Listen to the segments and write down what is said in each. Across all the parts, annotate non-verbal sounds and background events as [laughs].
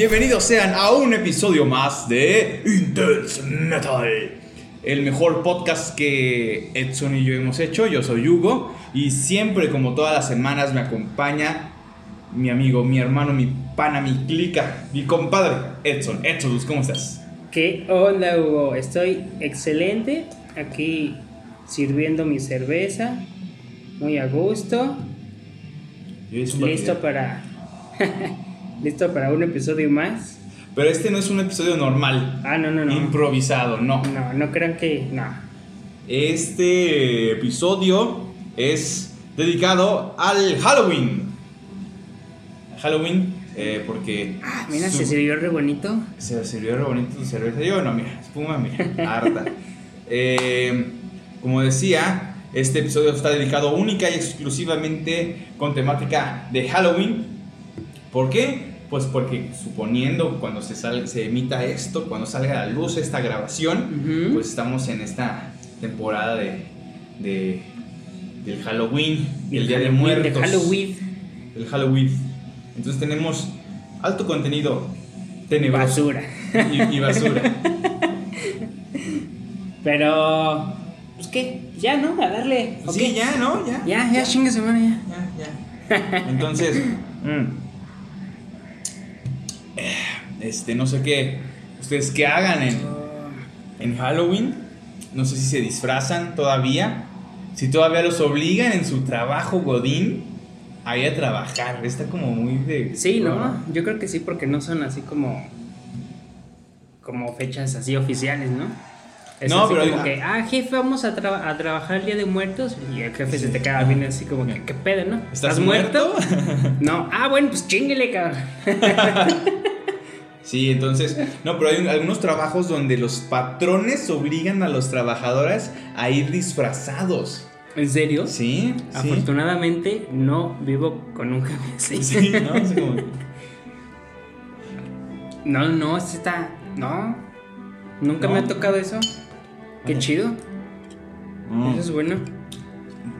Bienvenidos sean a un episodio más de Intense Metal, el mejor podcast que Edson y yo hemos hecho. Yo soy Hugo y siempre, como todas las semanas, me acompaña mi amigo, mi hermano, mi pana, mi clica, mi compadre Edson. Edson, ¿cómo estás? ¿Qué onda, Hugo? Estoy excelente aquí sirviendo mi cerveza, muy a gusto, listo para [laughs] listo para un episodio más. Pero este no es un episodio normal, Ah, no, no, no. improvisado, no. No, no crean que no. Este episodio es dedicado al Halloween. Halloween, eh, porque. Ah, mira, su- se sirvió re bonito. Se sirvió re bonito tu cerveza. Yo no, mira, espuma, mira, harta. [laughs] Eh, como decía, este episodio está dedicado única y exclusivamente con temática de Halloween. ¿Por qué? Pues porque suponiendo cuando se, sal- se emita esto, cuando salga a la luz esta grabación, pues estamos en esta temporada de, de- del Halloween, el Día de Muertos. De Halloween. El Halloween. Entonces tenemos alto contenido tenebroso. Basura. Y, y basura. [laughs] Pero, pues qué, ya, ¿no? A darle. ¿o Sí, ya, ¿no? Ya. Ya, ya, chingue semana ya. Ya, ya. Entonces, [laughs] mm, [sighs] este, no sé qué, ustedes qué hagan en, en Halloween. No sé si se disfrazan todavía. Si todavía los obligan en su trabajo Godín a ir a trabajar. Está como muy de... Sí, ¿no? Yo creo que sí, porque no son así como. como fechas así oficiales, ¿no? Es No, así pero- como que, ah, jefe, vamos a, a trabajar el día de muertos. Y el jefe se te queda bien así como que, ¿qué pedo, no? ¿Estás muerto? [laughs] no, ah, bueno, pues chinguele, cabrón. [laughs] Sí, entonces, no, pero hay un- algunos trabajos donde los patrones obligan a los trabajadores a ir disfrazados. ¿En serio? Sí, sí. Afortunadamente no vivo con un jefe así. Sí, ¿no? Así como [laughs] No, no, está. No. Nunca me ha tocado eso. Qué Ajá. chido. Mm. Eso es bueno.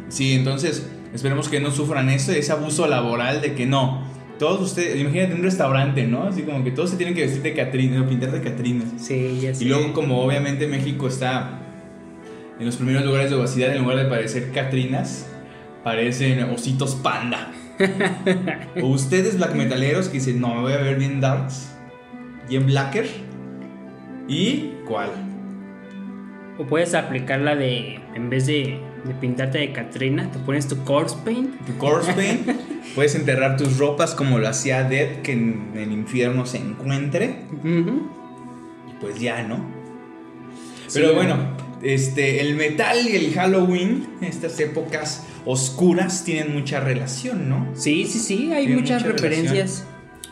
Sí, entonces, esperemos que no sufran eso, ese abuso laboral de que no. Todos ustedes, imagínate un restaurante, ¿no? Así como que todos se tienen que vestir de Catrina, pintar de Catrinas. Sí, ya sé. Y luego, como obviamente México está en los primeros lugares de obesidad, en lugar de parecer Catrinas, parecen ositos panda. [laughs] o ustedes, black metaleros, que dicen, no, me voy a ver bien darks, bien blacker. ¿Y cuál? O puedes aplicar la de, en vez de, de pintarte de Katrina, te pones tu corpse paint. Tu corpse paint. [laughs] Puedes enterrar tus ropas como lo hacía Dead, que en el infierno se encuentre. Y pues ya, ¿no? Sí, Pero ¿no? bueno, este, el metal y el Halloween, estas épocas oscuras, tienen mucha relación, ¿no? Sí, sí, sí, hay muchas mucha referencias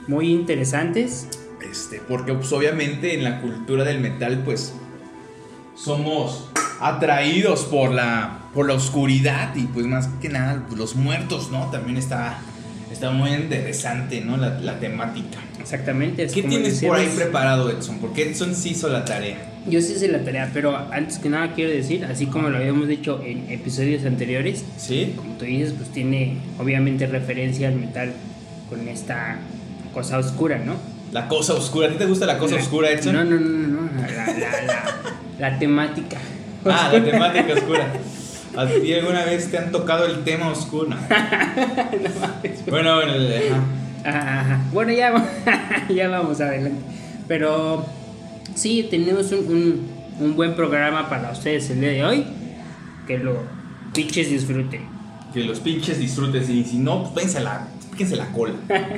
muy interesantes. Este, porque pues, obviamente en la cultura del metal, pues somos atraídos por la, por la oscuridad y pues más que nada pues, los muertos, ¿no? También está, está muy interesante, ¿no? La, la temática. Exactamente. ¿Qué tienes por ahí preparado, Edson? Porque Edson sí hizo la tarea. Yo sí hice la tarea, pero antes que nada quiero decir, así como lo habíamos dicho en episodios anteriores, ¿Sí? como tú dices, pues tiene obviamente referencia al metal con esta cosa oscura, ¿no? La cosa oscura. ¿A ti te gusta la cosa La- oscura, Edson? No, no, no, no, no, la, la, la, la temática. Ah, la temática oscura. ¿A ti alguna vez te han tocado el tema oscuro? [laughs] No. Bueno, bueno, ajá. Bueno, ya, [laughs] ya vamos adelante. Pero sí, tenemos un, un- un buen programa para ustedes el día de hoy. Que lo pinches disfruten. que los pinches disfruten. Y si no, pues pénse la, píquense la cola. [laughs]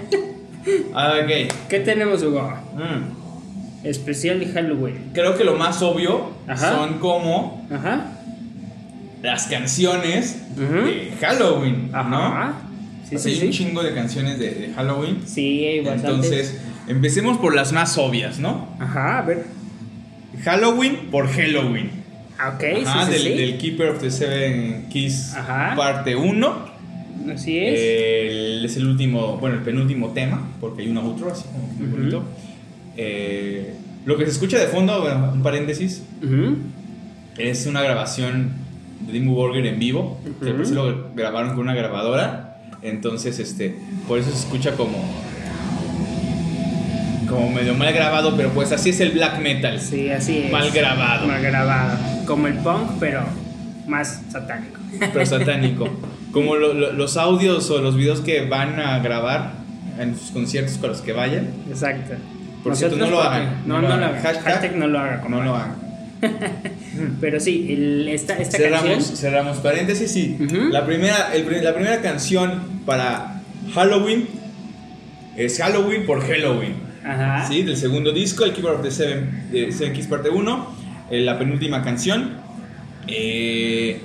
Ah, ok. ¿Qué tenemos, Hugo? Mm. Especial de Halloween. Creo que lo más obvio Ajá. son como Ajá. las canciones de Halloween, ¿no? Ajá. Sí, Pues hay sí, un sí. chingo de canciones de, de Halloween. Sí, hay. Entonces, empecemos por las más obvias, ¿no? Ajá, a ver. Halloween por Halloween. Ah, Ok, Ajá, sí, sí, del, sí. del Keeper of the Seven Keys, Ajá. parte 1. Así es. El- es el último, bueno, el penúltimo tema, porque hay un outro así como muy bonito. Eh, lo que se escucha de fondo, bueno, un paréntesis, es una grabación de Dimmu Borgir en vivo, que Ujú. por eso lo grabaron con una grabadora. Entonces, este, por eso se escucha como como medio mal grabado, pero pues así es el black metal. Sí, así es. Mal grabado. Mal grabado. Como el punk, pero más satánico. pero satánico. Como lo- lo- los audios o los videos que van a grabar en sus conciertos con los que vayan. Exacto. Por cierto, no lo hagan. No, no, lo hagan. Hashtag, Hashtag no lo hagan. No lo hagan. [laughs] Pero sí, el- esta, esta Cerramos, canción. cerramos paréntesis. Sí, la, primera, el la primera canción para Halloween es Halloween por Halloween. Ajá. ¿sí? Del segundo disco, el Keeper of the Seven, de Seven Keys parte 1. eh, la penúltima canción. eh,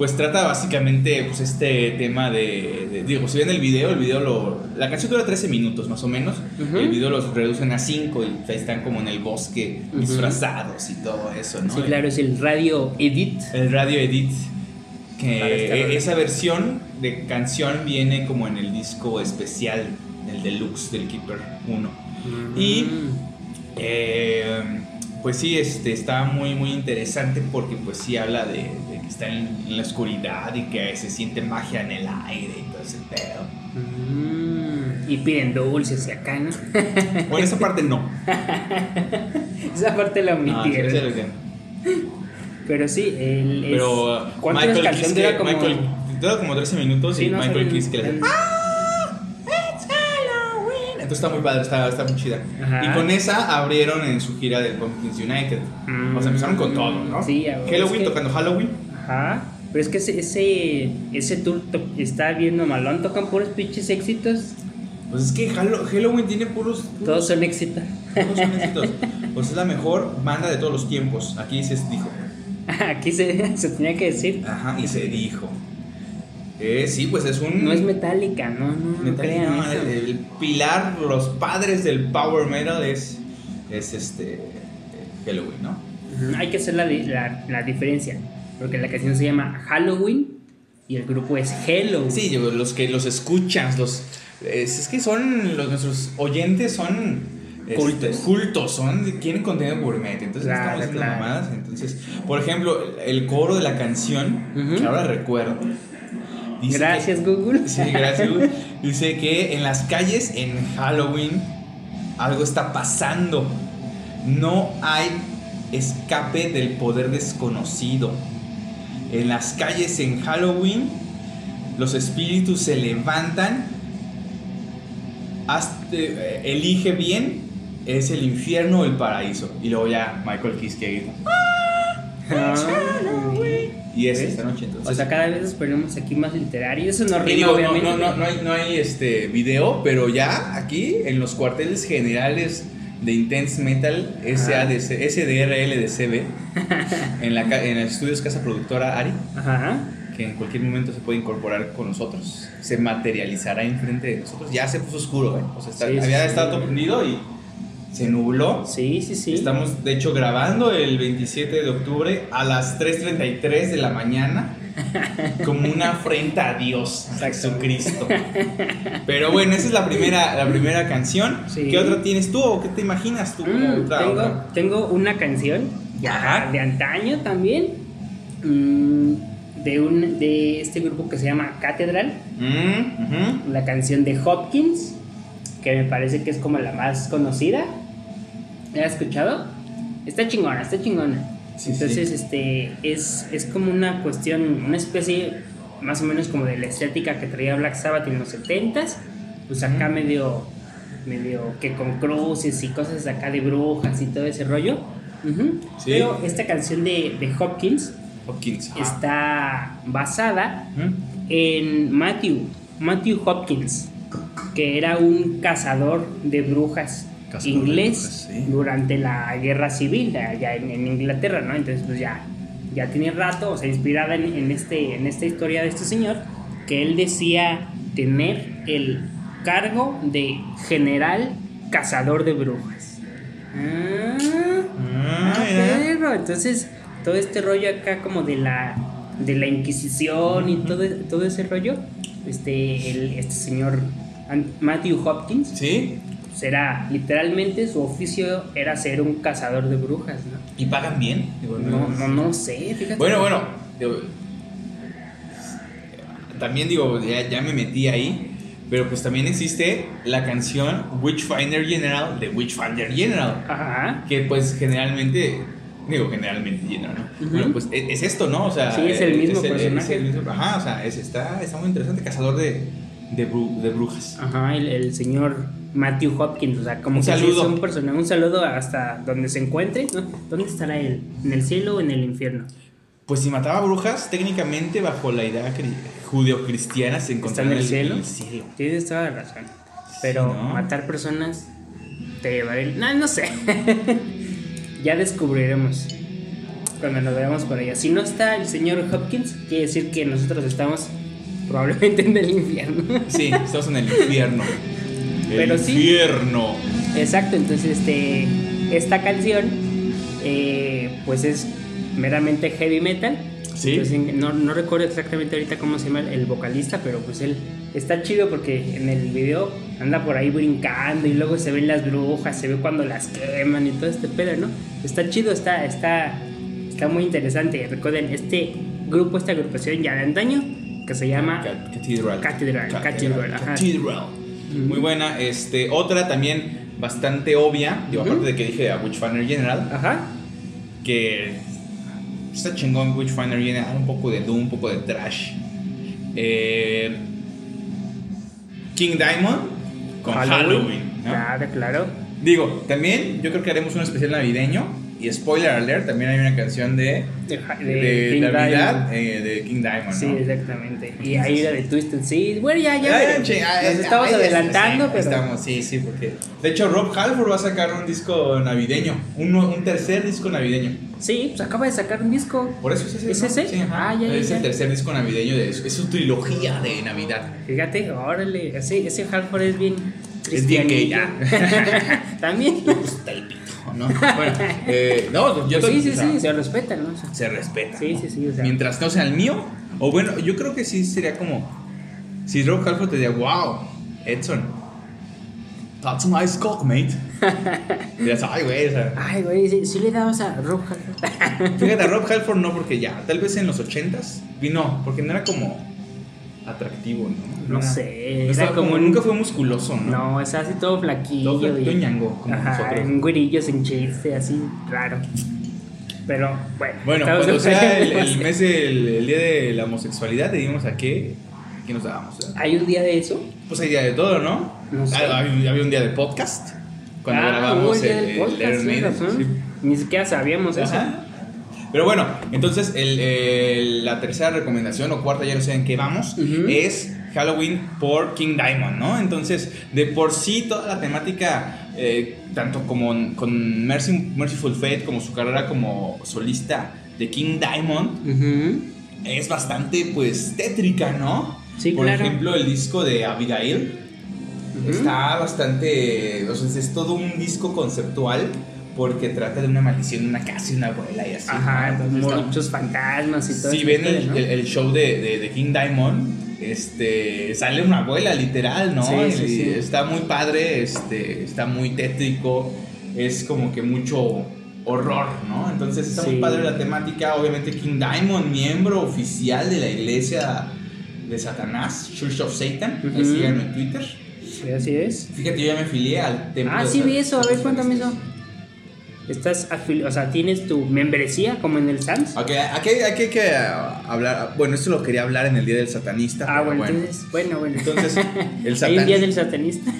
pues trata básicamente pues, este tema de, de- Digo, si ven el video, el video lo. La canción dura 13 minutos más o menos. El video los reducen a 5 y están como en el bosque disfrazados y todo eso, ¿no? Sí, claro, es el radio edit. El radio edit. Que esta e- esa versión de canción viene como en el disco especial, el deluxe del Keeper 1. Y Mm. eh, pues sí, este, está muy muy interesante porque pues sí habla de, está en, en la oscuridad y que se siente magia en el aire y todo ese pedo. Mm. Y piden dulces y acá, ¿no? Bueno, esa parte no. [laughs] Esa parte la No, omitieron. sí, sí. Pero sí, el. es- Pero ¿Cuántas Michael Kiske, dura como.? Michael, dura como 13 minutos Sí, y no, Michael Kiske le hace, "Ah, it's Halloween". Entonces está muy padre, está, está muy chida. Ajá. Y con esa abrieron en su gira del Pumpkins United. Mm. O sea, empezaron con todo, ¿no? Sí, Halloween es que- tocando Halloween. Ajá. Pero es que ese, ese, ese tour to- está viendo malón, tocan puros pinches éxitos. Pues es que Hallo- Halloween tiene puros. puros- Todos son éxitos. todos son [laughs] éxitos. Pues es la mejor banda de todos los tiempos. Aquí se dijo. Aquí se, se tenía que decir. Ajá, y se dijo. Eh, sí, pues es un. No es metálica, no, no, Metallica, no, el, el pilar, los padres del power metal es, es este Halloween, ¿no? Hay que hacer la, la, la diferencia. Porque la canción se llama Halloween y el grupo es Hello. Sí, yo- los que los escuchas, los es, que son los nuestros oyentes son este, Cultos. cultos, son quieren contenido gourmet, entonces Claro, estamos claro. mamadas, entonces, por ejemplo, el coro de la canción, que ahora recuerdo. dice Gracias, que- Google. Sí, gracias. Google. Dice que en las calles en Halloween algo está pasando. No hay escape del poder desconocido. En las calles en Halloween los espíritus se levantan. Haz- eh, elige bien, es el infierno o el paraíso. Y luego ya Michael Kiske grita. Ah, Y es esta noche entonces. O sea, cada vez nos ponemos aquí más literario. Eso no rima, digo, no, obviamente. no, no, no hay, no hay este video, pero ya aquí en los cuarteles generales de Intense Metal SADC, SDRLDCB, [laughs] en, la, en estudios Casa Productora Ari, Ajá. que en cualquier momento se puede incorporar con nosotros, se materializará enfrente de nosotros. Ya se puso oscuro, ¿eh? O sea, está- Sí, sí, había sí. estado todo prendido y se nubló. Sí, sí, sí. Estamos, de hecho, grabando el 27 de octubre a las 3.33 de la mañana como una afrenta a Dios, a Jesucristo. Pero bueno, esa es la primera, la primera canción. Sí. ¿Qué otra tienes tú o qué te imaginas tú? Mm, otra, tengo, otra? tengo una canción Ajá. de antaño también. mm, de, un, de este grupo que se llama Catedral. Mm. La canción de Hopkins. Que me parece que es como la más conocida. ¿La has escuchado? Está chingona, está chingona. Sí, Entonces, sí. este, es, es como una cuestión, una especie más o menos como de la estética que traía Black Sabbath en los 70s. Pues acá medio, medio que con cruces y cosas acá de brujas y todo ese rollo. Sí. Pero esta canción de, de Hopkins Hopkins. está basada en Matthew, Matthew Hopkins, que era un cazador de brujas De inglés brujas, sí. durante la guerra civil allá en, en Inglaterra, ¿no? Entonces, pues ya, ya tiene rato, o sea, inspirada en, en este, en esta historia de este señor, que él decía tener el cargo de general cazador de brujas. Ah, Ah, mira. perro. Entonces, todo este rollo acá como de la de la Inquisición y todo, todo ese rollo, este, el, este señor Matthew Hopkins, Sí. Era literalmente su oficio era ser un cazador de brujas, ¿no? ¿Y pagan bien? Digo, No, no, no sé, fíjate. Bueno, bueno. digo, también digo, ya, ya me metí ahí. Pero pues también existe la canción Witchfinder General de Witchfinder General. Ajá. Que pues generalmente. Digo, generalmente General, ¿no? Ujú. Bueno, pues e- es, esto, ¿no? O sea. Sí, es el mismo es personaje. es el mismo- ajá, o sea, es- está, está muy interesante. Cazador de, de, bru- de brujas. Ajá, el, el señor Matthew Hopkins, o sea, como Un que saludo. es un personaje, un saludo hasta donde se encuentre, ¿no? ¿Dónde estará él? ¿En el cielo o en el infierno? Pues si mataba brujas, técnicamente bajo la idea cri- judeocristiana se ¿Está encontraba en el cielo? el cielo. Tienes toda la razón. Pero ¿no? matar personas te llevará el... No, no sé. [laughs] ya descubriremos cuando nos veamos por allá. Si no está el señor Hopkins, quiere decir que nosotros estamos probablemente en el infierno. Sí, estamos en el infierno. El Pero sí. infierno. Exacto, entonces este, esta canción eh, pues es meramente heavy metal. Sí. Entonces, no, no recuerdo exactamente ahorita cómo se llama el vocalista, pero pues él está chido porque en el video anda por ahí brincando y luego se ven las brujas, se ve cuando las queman y todo este pedo, ¿no? Está chido, está, está, está muy interesante. Recuerden, este grupo, esta agrupación ya de antaño, que se llama... Ca- Cathedral. Cathedral, Cathedral, ajá. Cathedral. Muy buena. Este, otra también bastante obvia, digo, Ujú. aparte de que dije a Witchfinder General, Ajá. que está chingón Witchfinder General, un poco de Doom, un poco de Trash. Eh, King Diamond con Halloween. ¿no? Claro, claro. Digo, también yo creo que haremos un especial navideño. Y spoiler alert, también hay una canción de, De, de, King Navidad Diamond. eh, de King Diamond. Sí, ¿no? exactamente. Y ahí era de Twisted Sí, bueno, ya, ya. Ay, che, ay, Nos ay, estamos ay, adelantando, sí, pero. Estamos, sí, sí, porque. De hecho, Rob Halford va a sacar un disco navideño. Un, un tercer disco navideño. Sí, pues acaba de sacar un disco. Por eso es ese. ¿Es ¿no? ese? Sí. Ah, ya, ya, Es ya. el tercer disco navideño de su, es su trilogía de Navidad. Fíjate, órale. Ese, ese Halford es bien. Es bien gay, cristianillo. [laughs] También. [laughs] ¿no? Bueno, eh, no, yo Pues sí, sí, o sea, sí, se respeta, ¿no? O sea, Se respeta. Sí, ¿no? sí, sí, o sea. Mientras no sea el mío. O bueno, yo creo que sí sería como. Si Rob Halford te diría, wow, Edson. That's a nice cock, mate. [laughs] Dirías, ay, güey, o sea. Ay, güey, sí, sí le dabas a Rob Halford. Fíjate, a Rob Halford no, porque ya, tal vez en los 80s. Y no, porque no era como atractivo, ¿no? No sé, no era como un- Nunca fue musculoso, ¿no? No, es así todo flaquillo. Todo flaquito y- ñango, como Ajá, nosotros. un sin chiste, así raro. Pero bueno. Bueno, cuando sea [laughs] el, [laughs] mes del el día de la homosexualidad, te dimos a qué, a qué nos dábamos. ¿eh? ¿Hay un día de eso? Pues hay día de todo, ¿no? No sé. Ah, había, había un día de podcast. Cuando ah, grabamos el podcast, razón. sí. Ni siquiera sabíamos eso. Pero bueno, entonces el- el- la tercera recomendación o cuarta, ya no sé en qué vamos, es Halloween por King Diamond, ¿no? Entonces, de por sí toda la temática, eh, tanto como con Mercy- Merciful Fate como su carrera como solista de King Diamond, es bastante pues tétrica, ¿no? Sí, Por claro. ejemplo, el disco de Abigail está bastante, o sea, es todo un disco conceptual porque trata de una maldición una casa y una abuela y así. Ajá, ¿no? Entonces está- muchos fantasmas y todo si ven el, ¿no? el- el show de, de- de King Diamond, este, sale una abuela literal, ¿no? Sí, sí, Y sí. Está muy padre, este, está muy tétrico, es como que mucho horror, ¿no? Entonces está muy padre la temática, obviamente King Diamond, miembro oficial de la iglesia de Satanás, Church of Satan, ahí Ujú. síganme en Twitter. Sí, así es. Fíjate, yo ya me afilié al templo. Ah, sí vi eso. A ver, cuéntame eso. Estás o sea, tienes tu membresía como en el SANS. Ok, aquí, aquí hay que ah, hablar, bueno, esto lo quería hablar en el Día del Satanista. Ah, bueno, entonces, bueno, bueno. Entonces, [laughs] el Hay un satanista. día del satanista.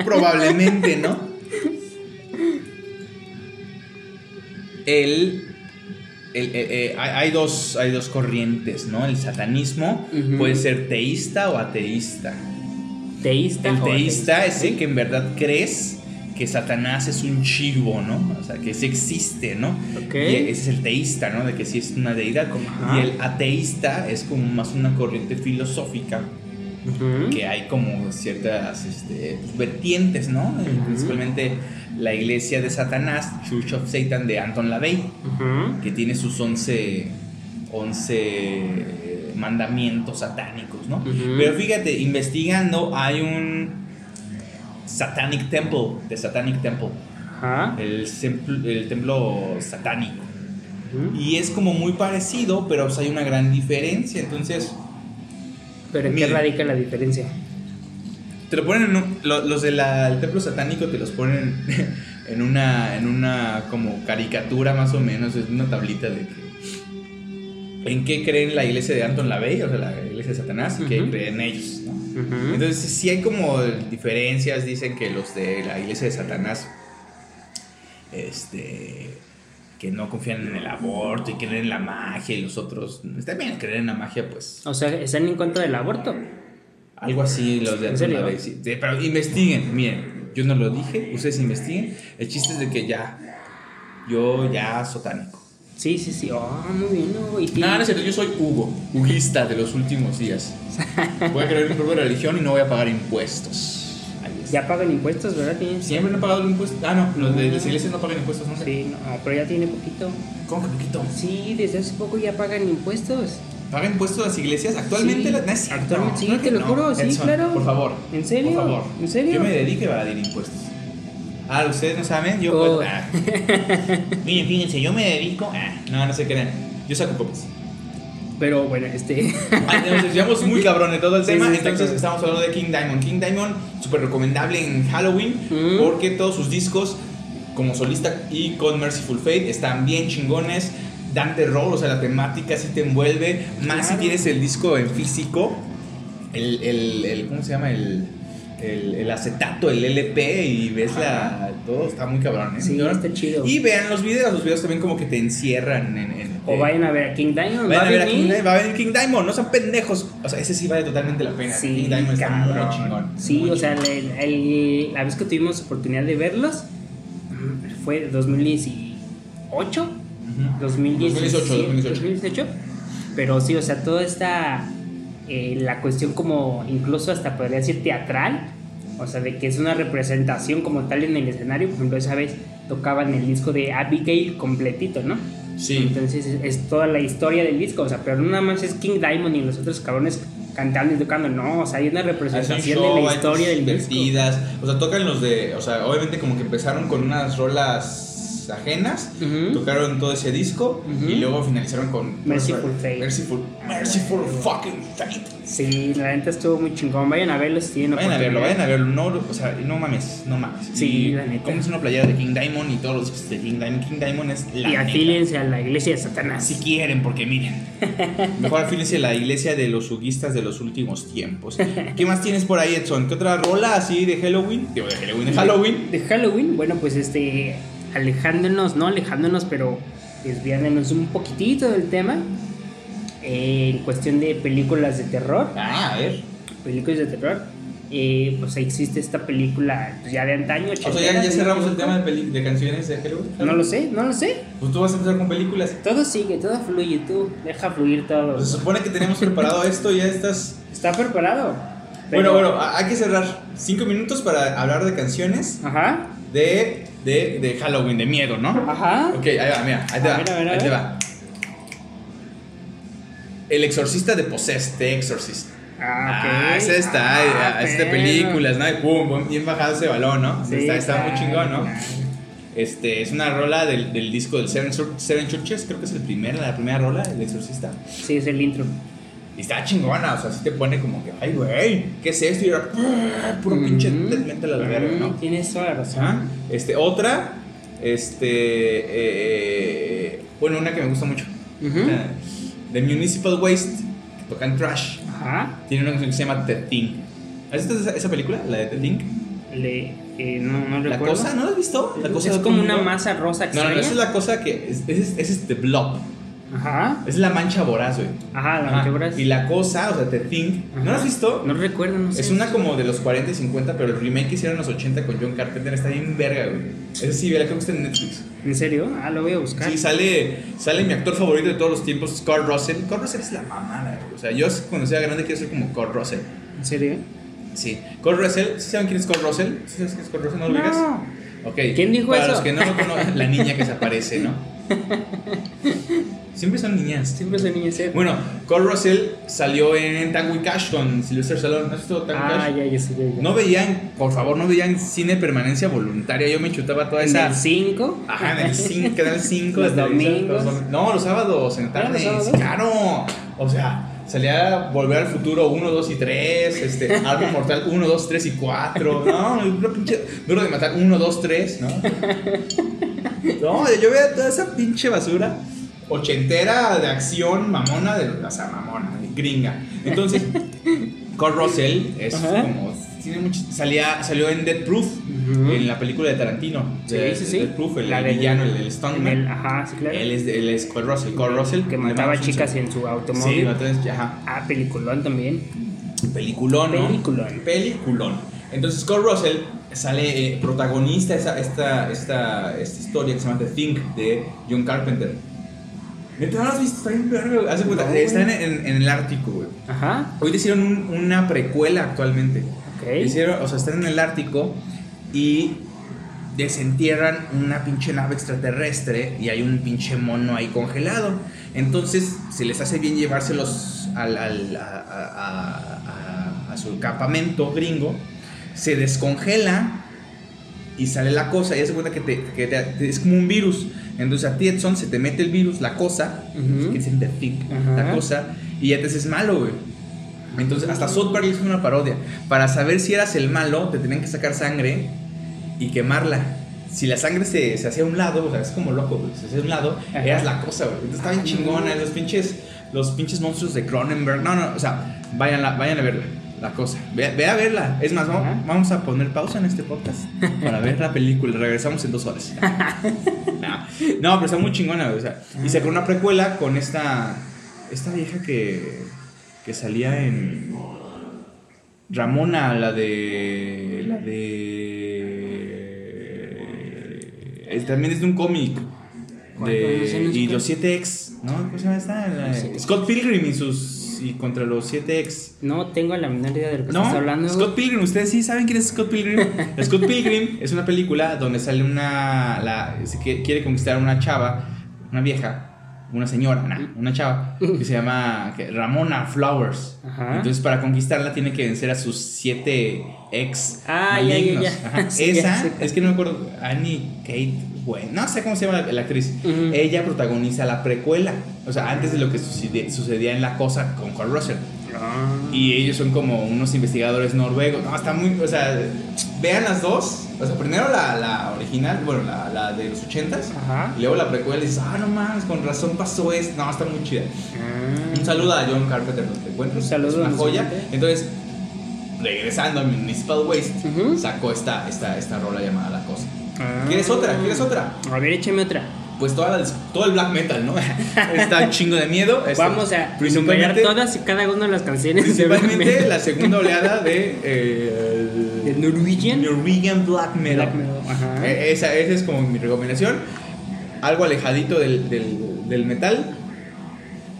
[laughs] Probablemente, ¿no? El. el- eh, eh, hay, dos, hay dos corrientes, ¿no? El satanismo puede ser teísta o ateísta. Teísta. El o teísta es el que en verdad crees que Satanás es un chivo, ¿no? O sea, que sí existe, ¿no? Ok. Y ese es el teísta, ¿no? De que sí es una deidad. Ajá. Y el ateísta es como más una corriente filosófica que hay como ciertas este, pues, vertientes, ¿no? Eh. Principalmente la iglesia de Satanás, Church of Satan de Anton LaVey, que tiene sus 11, 11 mandamientos satánicos, ¿no? Pero fíjate, investigando hay un Satanic Temple, de Satanic Temple, Ajá. el, templo- el templo satánico. Y es como muy parecido, pero pues, hay una gran diferencia. Entonces, Pero ¿en qué radica la diferencia? te lo ponen en un- lo- los del templo satánico te los ponen [laughs] en una en una como caricatura más o menos, es una tablita de que en qué creen la iglesia de Anton LaVey, o sea, la iglesia de Satanás, y qué creen ellos, ¿no? Entonces, sí hay como diferencias, dicen que los de la iglesia de Satanás este que no confían en el aborto y creen en la magia y los otros también creen en la magia, pues O sea, están en contra del aborto. Algo así, los de ¿En serio? Sí. Pero investiguen, miren, yo no lo dije, ustedes investiguen. El chiste es de que ya, yo ya satánico. Sí, sí, sí. Oh, muy bien, ¿no? Y tiene- No, no es cierto, yo soy Hugo, huguista de los últimos días. [laughs] Voy a creer mi propia religión y no voy a pagar impuestos. Ya pagan impuestos, ¿verdad? Tiene- Siempre no he pagado impuestos. Ah, no, los de las iglesias no pagan impuestos, no sé. Sí, no, pero ya tiene poquito. ¿Cómo que poquito? Sí, desde hace poco ya pagan impuestos. ¿Pagan impuestos las iglesias? Actualmente Sí, las no actualmente, sí, Claro te lo juro, sí, Edson, claro. Por favor. ¿En serio? Por favor. ¿En serio? Yo me dedico a evadir impuestos. Ah, ustedes no saben, yo. Oh. pues, ah. [laughs] Miren, fíjense, yo me dedico. Ah, no, no se crean. Yo saco copias. Pero bueno, este. Ah, Nos desviamos muy cabrón de todo el Sí, tema. sí, entonces estamos hablando de King Diamond. King Diamond, súper recomendable en Halloween Mm. porque todos sus discos, como solista y con Merciful Fate, están bien chingones. Dan terror, o sea, la temática sí te envuelve. Más si tienes el disco en físico, el, el, el- ¿cómo se llama? El, el, el acetato, el LP y ves la. Todo está muy cabrón, ¿eh? Sí, ¿No? está chido. Y vean los videos, los videos también como que te encierran en. en- O vayan a ver a King Diamond. Vayan ¿va a ver a? King Diamond, va a venir King Diamond, no sean pendejos. O sea, ese sí vale totalmente la pena. Sí, King Diamond está muy cabrón. chingón. Sí, muy o sea, chingón. el- el- la vez que tuvimos oportunidad de verlos mm, fue 2018, Ujú. 2017, 2018, 2018. 2018. Pero sí, o sea, toda esta eh, la cuestión como incluso hasta podría decir teatral, o sea, de que es una representación como tal en el escenario, por ejemplo, esa vez tocaban el disco de Abigail completito, ¿no? Sí. Entonces es, es toda la historia del disco, o sea, pero no nada más es King Diamond y los otros cabrones cantando y tocando, no, o sea, hay una representación show, de la historia del disco. O sea, tocan los de. O sea, obviamente como que empezaron con unas rolas ajenas. Ujú. Tocaron todo ese disco. Ujú. Y luego finalizaron con. Merciful Fate. Merciful. Merciful fucking Fate. Sí, la neta estuvo muy chingón, vayan a verlo si tienen Vayan a verlo, vayan a verlo. No, o sea, no mames, no mames. Sí, Y la neta. Compres una playera de King Diamond y todos los de King Diamond. King Diamond es la Y neta. afíliense a la iglesia de Satanás. Si quieren, porque miren. [laughs] Mejor afílense a la iglesia de los huguistas de los últimos tiempos. ¿Qué más tienes por ahí, Edson? ¿Qué otra rola así de Halloween? Digo, de Halloween, de Halloween. De Halloween, bueno, pues este, alejándonos, no alejándonos, pero desviándonos un poquitito del tema, eh, en cuestión de películas de terror, Ah, a ver. películas de terror, eh, pues existe esta película pues, ya de antaño. O sea, ya, ya cerramos el tema de, de canciones de Halloween. No lo sé, no lo sé. Pues tú vas a empezar con películas. Todo sigue, todo fluye, tú deja fluir todo. Pues se supone que tenemos preparado esto, ya estás. Está preparado. Bueno, Pero- bueno, a- hay que cerrar cinco minutos para hablar de canciones Ajá, de, de, de Halloween, de miedo, ¿no? ajá. Ok, ahí va, mira, ahí te A va. ver, a ver, a ahí te ver. va. El exorcista de Possessed, The Exorcist. Ah, Ah, ok. esa está, Ah, ah, es de perro. películas, ¿no? Y pum, bien bajado ese balón, ¿no? Sí, está, está muy chingón, ¿no? Este, es una rola del, del disco del Seven, Seven Churches, creo que es el primer, la primera rola, el exorcista. Sí, es el intro. Y está chingona, o sea, sí te pone como que, ay, güey, ¿qué es esto? Y era puro pinche la verga, ¿no? Tienes toda la razón. Ajá. Este, otra, este, eh, bueno, una que me gusta mucho. Eh, The Municipal Waste, que tocan trash. Ajá. Tiene una canción que se llama The Thing. ¿Has visto esa, esa película? La de The Thing. Le, eh, no, no ¿La cosa? ¿No la has visto? La cosa es como una masa rosa No, no, extraña. no, esa es la cosa que. es- Ese es, ese es The Blob. Ajá. Es la mancha voraz, güey. Ajá, la mancha voraz. Y la cosa, o sea, The Thing. ¿No la has visto? No recuerdo, no sé. Es una como de los 40 y 50, pero el remake que hicieron en los 80 con John Carpenter está bien verga, güey. Ese sí, creo que está en Netflix. ¿En serio? Ah, lo voy a buscar. Sí, sale, sale mi actor favorito de todos los tiempos, es Kurt Russell. Kurt Russell es la mamada, güey. O sea, yo cuando sea grande quiero ser como Kurt Russell. ¿En serio? Sí. Kurt Russell, ¿sí saben quién es Kurt Russell? ¿Sí sabes quién es Kurt Russell? ¿No lo? No. Ok. ¿Quién dijo Para eso? los que no lo conocen, la niña que [laughs] se aparece, ¿no? [laughs] Siempre son niñas. Siempre soy niña ser. Bueno, Kurt Russell salió en Tango y Cash con Sylvester Stallone. ¿No has visto Tango Ah, Cash? ya, ya sé, ya, ya. No veían, por favor, no veían cine permanencia voluntaria. Yo me chutaba toda ¿En esa. el 5? Ajá, en el 5, canal 5. Los domingos. no, los sábados, en tardes. Claro. O sea, salía Volver al Futuro 1, 2 y 3. Este, Arma Mortal 1, 2, 3 y 4. No. Duro de matar 1, 2, 3, ¿no? [laughs] No, yo veía toda esa pinche basura. Ochentera de acción, mamona, de, o sea, mamona, gringa. Entonces, [laughs] Kurt Russell es Ajá. como. Tiene mucho, salía, salió en Dead Proof, Ujú. en la película de Tarantino. Sí, de- sí, sí. Dead Proof, el, el villano, el, el Stuntman. ajá, sí, claro. Él es, él es Kurt Russell. Kurt Russell. Que mataba chicas en su Sí, automóvil. entonces, ajá. Ah, peliculón también. Peliculón, ¿no? Peliculón. Peliculón. Entonces, Kurt Russell sale eh, protagonista de esta, esta, esta, historia que se llama The Thing de John Carpenter. ¿Neta no has visto? Está bien verga, güey. Haz de cuenta, No, Está en, en- en el Ártico, güey. Ajá. Hoy te hicieron un- una precuela actualmente. Ok. Hicieron, o sea, están en el Ártico y desentierran una pinche nave extraterrestre y hay un pinche mono ahí congelado. Entonces se les hace bien llevárselos al, al- a, a- a- a su campamento gringo. Se descongela y sale la cosa y hace cuenta que, te, que te- te- es como un virus. Entonces a ti, Edson, se te mete el virus, la cosa, Ujú. que dicen the la cosa, y ya te haces malo, güey. Entonces, hasta South Park hizo una parodia. Para saber si eras el malo, te tenían que sacar sangre y quemarla. Si la sangre se, se hacía a un lado, o sea, es como loco, güey. Se hacía a un lado, Ajá. eras la cosa, güey. Entonces, está bien chingona. Los pinches, los pinches monstruos de Cronenberg. No, no, o sea, vayan a, vayan a verla, la cosa. Ve, ve a verla. Es más, vamos, a poner pausa en este podcast para ver la película. Regresamos en dos horas. [laughs] no, no, pero está muy chingona. O sea, y sacó una precuela con esta, esta vieja que, que salía en Ramona, la de. La de. También es de un cómic. De, y los 7X, ¿no? ¿Cómo se llama esta? Scott Pilgrim y sus. Y contra los 7X. No tengo la menor idea de lo que No, estás hablando. Scott Pilgrim, ustedes sí saben quién es Scott Pilgrim. [laughs] Scott Pilgrim es una película donde sale una. La, se quiere conquistar a una chava, una vieja, una señora, nah, una chava, que se llama Ramona Flowers. Ajá. Entonces, para conquistarla, tiene que vencer a sus siete ex. Ah, ya, ya, [laughs] Esa, es que no me acuerdo, Annie Kate, bueno, no sé cómo se llama la, la actriz. Ujú. Ella protagoniza la precuela. O sea, antes de lo que sucede- sucedía en la cosa con Kurt Russell. Ah. Y ellos son como unos investigadores noruegos. No, está muy. O sea, vean las dos. O sea, primero la, la original, bueno, la, la de los ochentas. Ajá. Y luego la precuela y dices, ah, no mames, con razón pasó esto. No, está muy chida. Ah. Un saludo a John Carpenter, donde te encuentras. Un saludo, Es una joya. Entonces, regresando a Municipal Waste, Ujú. sacó esta, esta, esta rola llamada La Cosa. Ah. ¿Quieres otra? ¿Quieres otra? A ver, échame otra. Pues toda la- todo el black metal, ¿no? [laughs] está chingo de miedo. Este, Vamos a enumerar todas y cada una de las canciones Principalmente la segunda oleada de. eh, ¿De Norwegian? Norwegian Black Metal. Black metal, ajá. Eh, Esa, esa es como mi recomendación. Algo alejadito del, del, del metal.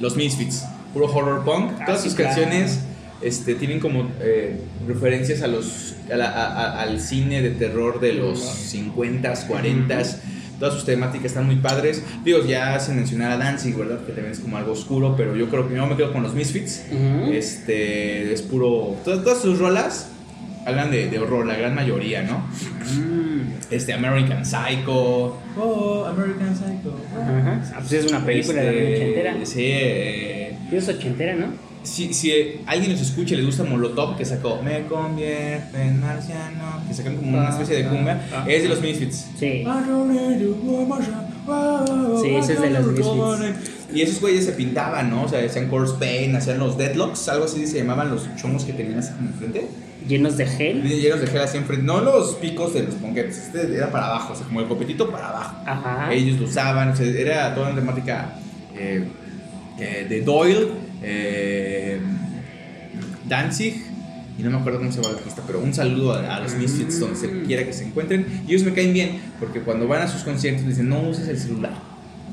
Los Misfits. Puro horror punk. Ah, Todas sí, sus claro. canciones este, tienen como eh, referencias a los, a la- a- a- al cine de terror de los 50s, 40s. Todas sus temáticas están muy padres. Digo, ya hacen mencionar a Danzig, ¿verdad? Que también es como algo oscuro, pero yo creo que yo me quedo con los Misfits. Este, es puro. Todas, todas sus rolas hablan de, de horror, la gran mayoría, ¿no? Mm. Este, American Psycho. Oh, American Psycho. Ajá. Ah, pues es una película de Este, la ochentera. Sí, eh, Es ochentera, ¿no? si, si alguien nos escucha y les gusta Molotov, que sacó Me convierte en marciano, que sacan como una especie de cumbia, Ah, ah, es de los Misfits. Sí. Sí, ese es de los Misfits. Y esos güeyes se pintaban, ¿no? O sea, hacían Corpse Paint, hacían los Deadlocks, algo así se llamaban los chomos que tenían así como enfrente. Llenos de gel. Llenos de gel así enfrente. No los picos de los ponquetes, este era para abajo, o sea, como el copetito para abajo. Ajá. Ellos lo usaban, o sea, era toda una temática eh, eh, de Doyle, eh, Danzig. Y no me acuerdo cómo se llama la pista, pero un saludo a, a los Misfits donde se quiera que se encuentren. Y ellos me caen bien, porque cuando van a sus conciertos dicen, no uses el celular.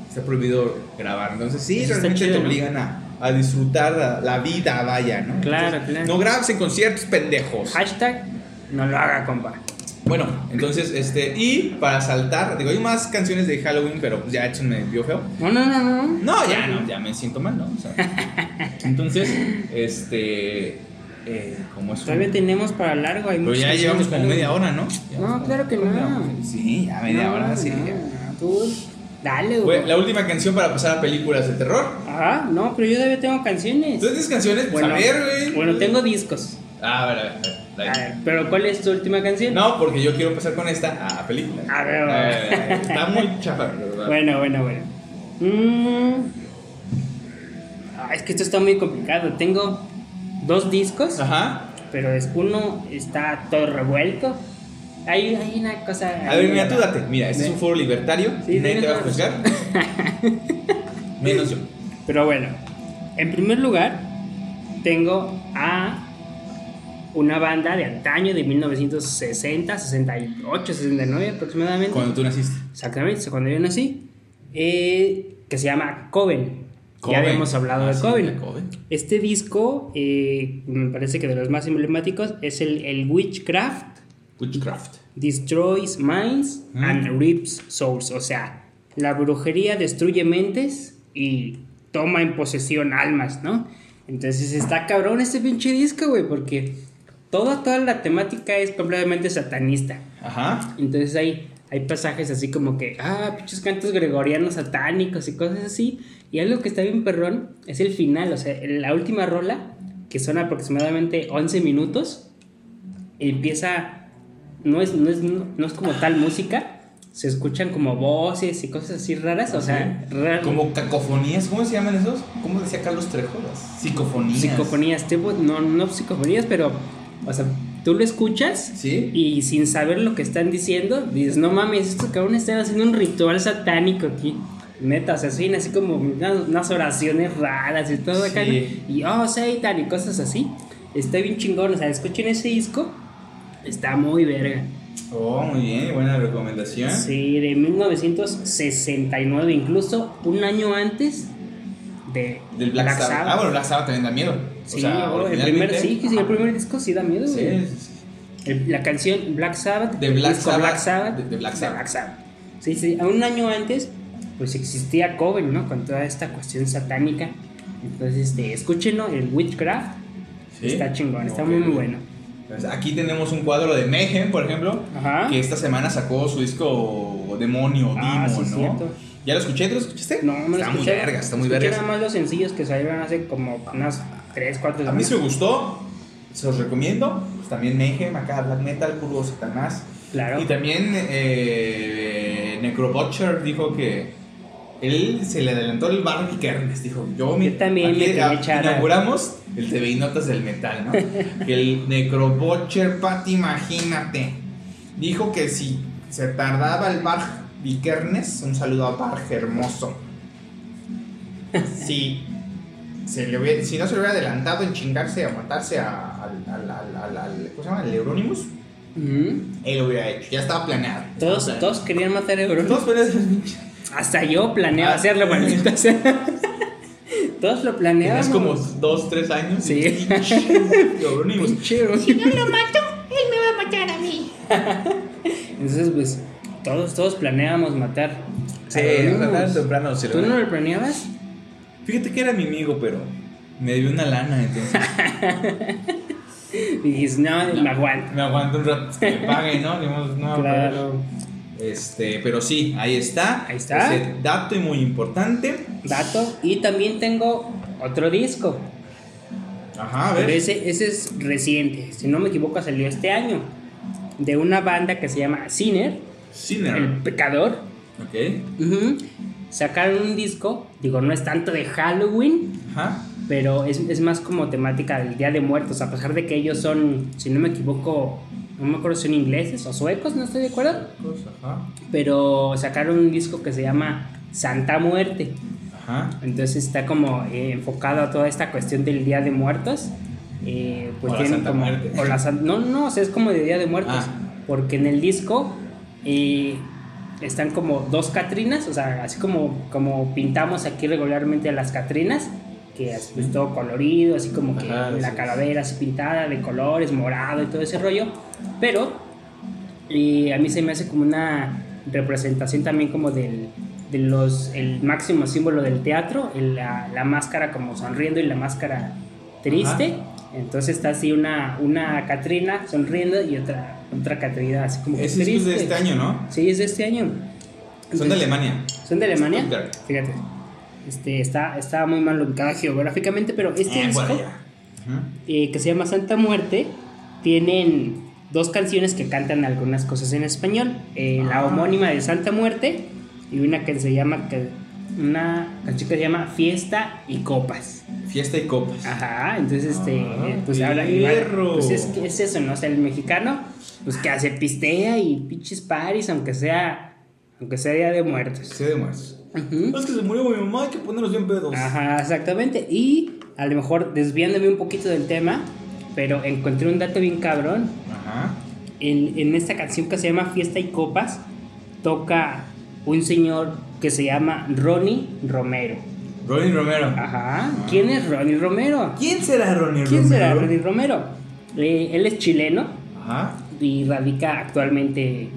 Está prohibido grabar. Entonces sí, Eso realmente chido, te ¿no? obligan a, a disfrutar la, la vida, vaya, ¿no? Claro, Entonces, claro. No grabes en conciertos, pendejos. Hashtag no lo haga, compa. Bueno, entonces, este, y para saltar, digo, hay más canciones de Halloween, pero pues ya Edson me vio feo. No, no, no, no. No, ya no, ya me siento mal, ¿no? O sea, [laughs] entonces, este, eh, como es un- Todavía tenemos para largo. Hay Pero ya llevamos como media hora, ¿no? No, claro que no. Sí, ya media No, hora, sí. no, ya. no, tú, dale, güey. la última canción para pasar a películas de terror. Ah, no, pero yo todavía tengo canciones. ¿Tú tienes canciones? Pues Bueno, a ver, güey. bueno, tengo discos. Ah, a ver, a ver, a ver, A ver, pero ¿cuál es tu última canción? No, porque yo quiero pasar con esta a película. A ver, a ver. Eh, está muy chafa. Bueno, bueno, bueno. Mm. Ah, es que esto está muy complicado. Tengo dos discos, Ajá. pero es uno está todo revuelto. Hay, hay una cosa. A ver, mira, tú date. Mira, este es un foro libertario. Sí, nadie te va a juzgar. [laughs] Menos yo. Pero bueno, en primer lugar, tengo a una banda de antaño de 1960, 68, 69 aproximadamente. Cuando tú naciste. Exactamente, cuando yo nací. eh, que se llama Coven. Coven. Ya habíamos hablado Ah, de sí, Coven. de Coven. Este disco, eh, me parece que de los más emblemáticos, es el, el Witchcraft Witchcraft. Destroys Minds Mm. and Rips Souls. O sea, la brujería destruye mentes y toma en posesión almas, ¿no? Entonces está cabrón este pinche disco, güey, porque toda, toda la temática es completamente satanista. Ajá. Entonces hay, hay pasajes así como que, ah, pinches cantos gregorianos satánicos y cosas así. Y algo que está bien perrón es el final, o sea, la última rola, que son aproximadamente 11 minutos, empieza, no es, no es, no es como tal música, se escuchan como voces y cosas así raras, o sea, ra- Como cacofonías, ¿cómo se llaman esos? ¿Cómo decía Carlos Trejo? Las Psicofonías. psicofonías, tipo, no, no psicofonías, pero, o sea, tú lo escuchas Sí. y sin saber lo que están diciendo, dices, no mames, estos cabrones están haciendo un ritual satánico aquí. Neta, o sea, suenan así como unas, oraciones raras y todo acá. Sí. Y oh, Satan y cosas así. Está bien chingón, o sea, escuchen ese disco. Está muy verga. Oh, muy bien, buena recomendación. Sí, de 1969, incluso un año antes de Del Black, Sabbath. Ah, bueno, Black Sabbath también da miedo. O Sí, sea, oh, el primer, sí, sí, el primer disco sí da miedo, Sí, güey. sí, sí. El- la canción Black Sabbath De Black Sabbath, Black Sabbath de- de Black Sabbath. Sí, sí, a un año antes pues existía Coven, ¿no? Con toda esta cuestión satánica. Entonces, este, escúchenlo, el Witchcraft. Sí. Está chingón, está muy muy bueno. Pues aquí tenemos un cuadro de Mayhem, por ejemplo, Ajá. que esta semana sacó su disco Demonio, Ah, Demon, sí, ¿no? cierto. ¿Ya lo escuché? ¿Tú lo escuchaste? No, me lo Está muy escuché. verga, está muy verga. nada más los sencillos que salieron hace como unas 3, 4 A mí sí me gustó, se los recomiendo. Pues también Mayhem, acá Black Metal, puro Satanás. Claro. Y también eh, Necrobutcher dijo que él se le adelantó el Barry Kernes. Dijo, yo, mi- Yo también aquí, me a- inauguramos el TV y Notas del Metal, ¿no? [laughs] que el Necrobutcher, Pat, imagínate. Dijo que si se tardaba el Bar Vikernes, un saludo a Bar hermoso. [laughs] Si, se le hubiera- si no se le hubiera adelantado en chingarse a matarse a- al, al, al, al- al- ¿cómo se llama? El Euronymous, Ujú. él lo hubiera hecho. Ya estaba planeado. Todos, Estaba todos querían matar a Euronymous. Hasta yo planeaba Ah. hacerlo, maldita. [laughs] Todos lo planeaban. Tenías como dos, tres años. Sí. y- Euronymous. Si no lo mato, él me va a matar a mí. [laughs] Entonces, pues, todos, todos planeábamos matar. Sí, a temprano se lo ¿Tú no lo planeabas? Fíjate que era mi amigo, pero me dio una lana, entonces [laughs] Y dices, no, me aguanto. me aguanto un rato que me pague, ¿no? Digamos, no, Claro. pero- Este, pero sí, ahí está. Ahí está. Ese dato y muy importante. Dato. Y también tengo otro disco. Ajá, a Pero ver. ese, ese es reciente. Si no me equivoco, salió este año. De una banda que se llama Sinner, Sinner. El Pecador. Ok. Ujú. Sacaron un disco. Digo, no es tanto de Halloween. Pero es, es más como temática del Día de Muertos, a pesar de que ellos son, si no me equivoco, no me acuerdo si son ingleses o suecos, no estoy de acuerdo, Ajá. pero sacaron un disco que se llama Santa Muerte. Ajá. Entonces está como eh, enfocado a toda esta cuestión del Día de Muertos. Eh, pues O la tienen Santa como. Muerte. o la no, no, o sea, es como de Día de Muertos. Ah. Porque en el disco eh, están como dos Catrinas, o sea, así como, como pintamos aquí regularmente a las Catrinas, que es pues, todo colorido, así como que Ajá, la sí. calavera así pintada de colores, morado y todo ese rollo. Pero y a mí se me hace como una representación también como del de los el máximo símbolo del teatro el- la, la máscara como sonriendo y la máscara triste entonces está así una una Catrina sonriendo y otra otra Catrina así como Ese es de este año, ¿no? sí es de este año Son de Alemania. son de Alemania Stuttgart. fíjate este está está muy mal ubicada geográficamente pero este Eh, disco eh, que se llama Santa Muerte, tienen dos canciones que cantan algunas cosas en español. Eh, La Ah. homónima de Santa Muerte y una que se llama, que, una canción que se llama Fiesta y Copas. Fiesta y copas. Ajá, entonces este, Ah, pues habla pues es, es eso, ¿no? O sea, el mexicano, pues que hace pistea y pinches paris, aunque sea, aunque sea Día de Muertos. Sí, de muertos. Ujú. Es que se murió mi mamá, hay que ponernos bien pedos. Ajá, exactamente. Y a lo mejor desviándome un poquito del tema, pero encontré un dato bien cabrón. Ajá. En, en esta canción que se llama Fiesta y Copas, toca un señor que se llama Ronnie Romero. Ronnie Romero. Ajá. ¿Quién es Ronnie Romero? ¿Quién será Ronnie ¿Quién Romero? será Ronnie Romero? Eh, él es chileno Ajá. y radica actualmente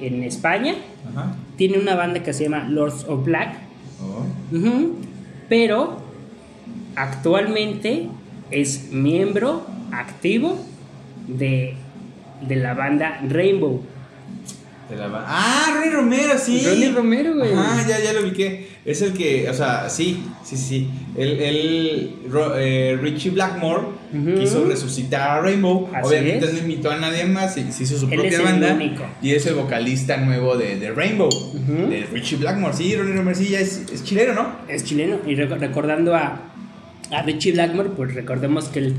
en España. Ajá. Tiene una banda que se llama Lords of Black. Oh. Pero actualmente es miembro activo de, de la banda Rainbow. De la ba- Ah, Ronnie Romero, sí. Ronnie Romero, güey. Ah, ya, ya lo ubiqué. Es el que, o sea, sí, sí, sí. Él, Ro- eh, Richie Blackmore quiso resucitar a Rainbow. Así Obviamente es. no invitó a nadie más, y se hizo su Él propia es el banda. único. Y es el vocalista nuevo de, de Rainbow, de Richie Blackmore. Sí, Ronnie Romero, sí, ya es, es chileno, ¿no? Es chileno. Y reco- recordando a, a Richie Blackmore, pues recordemos que él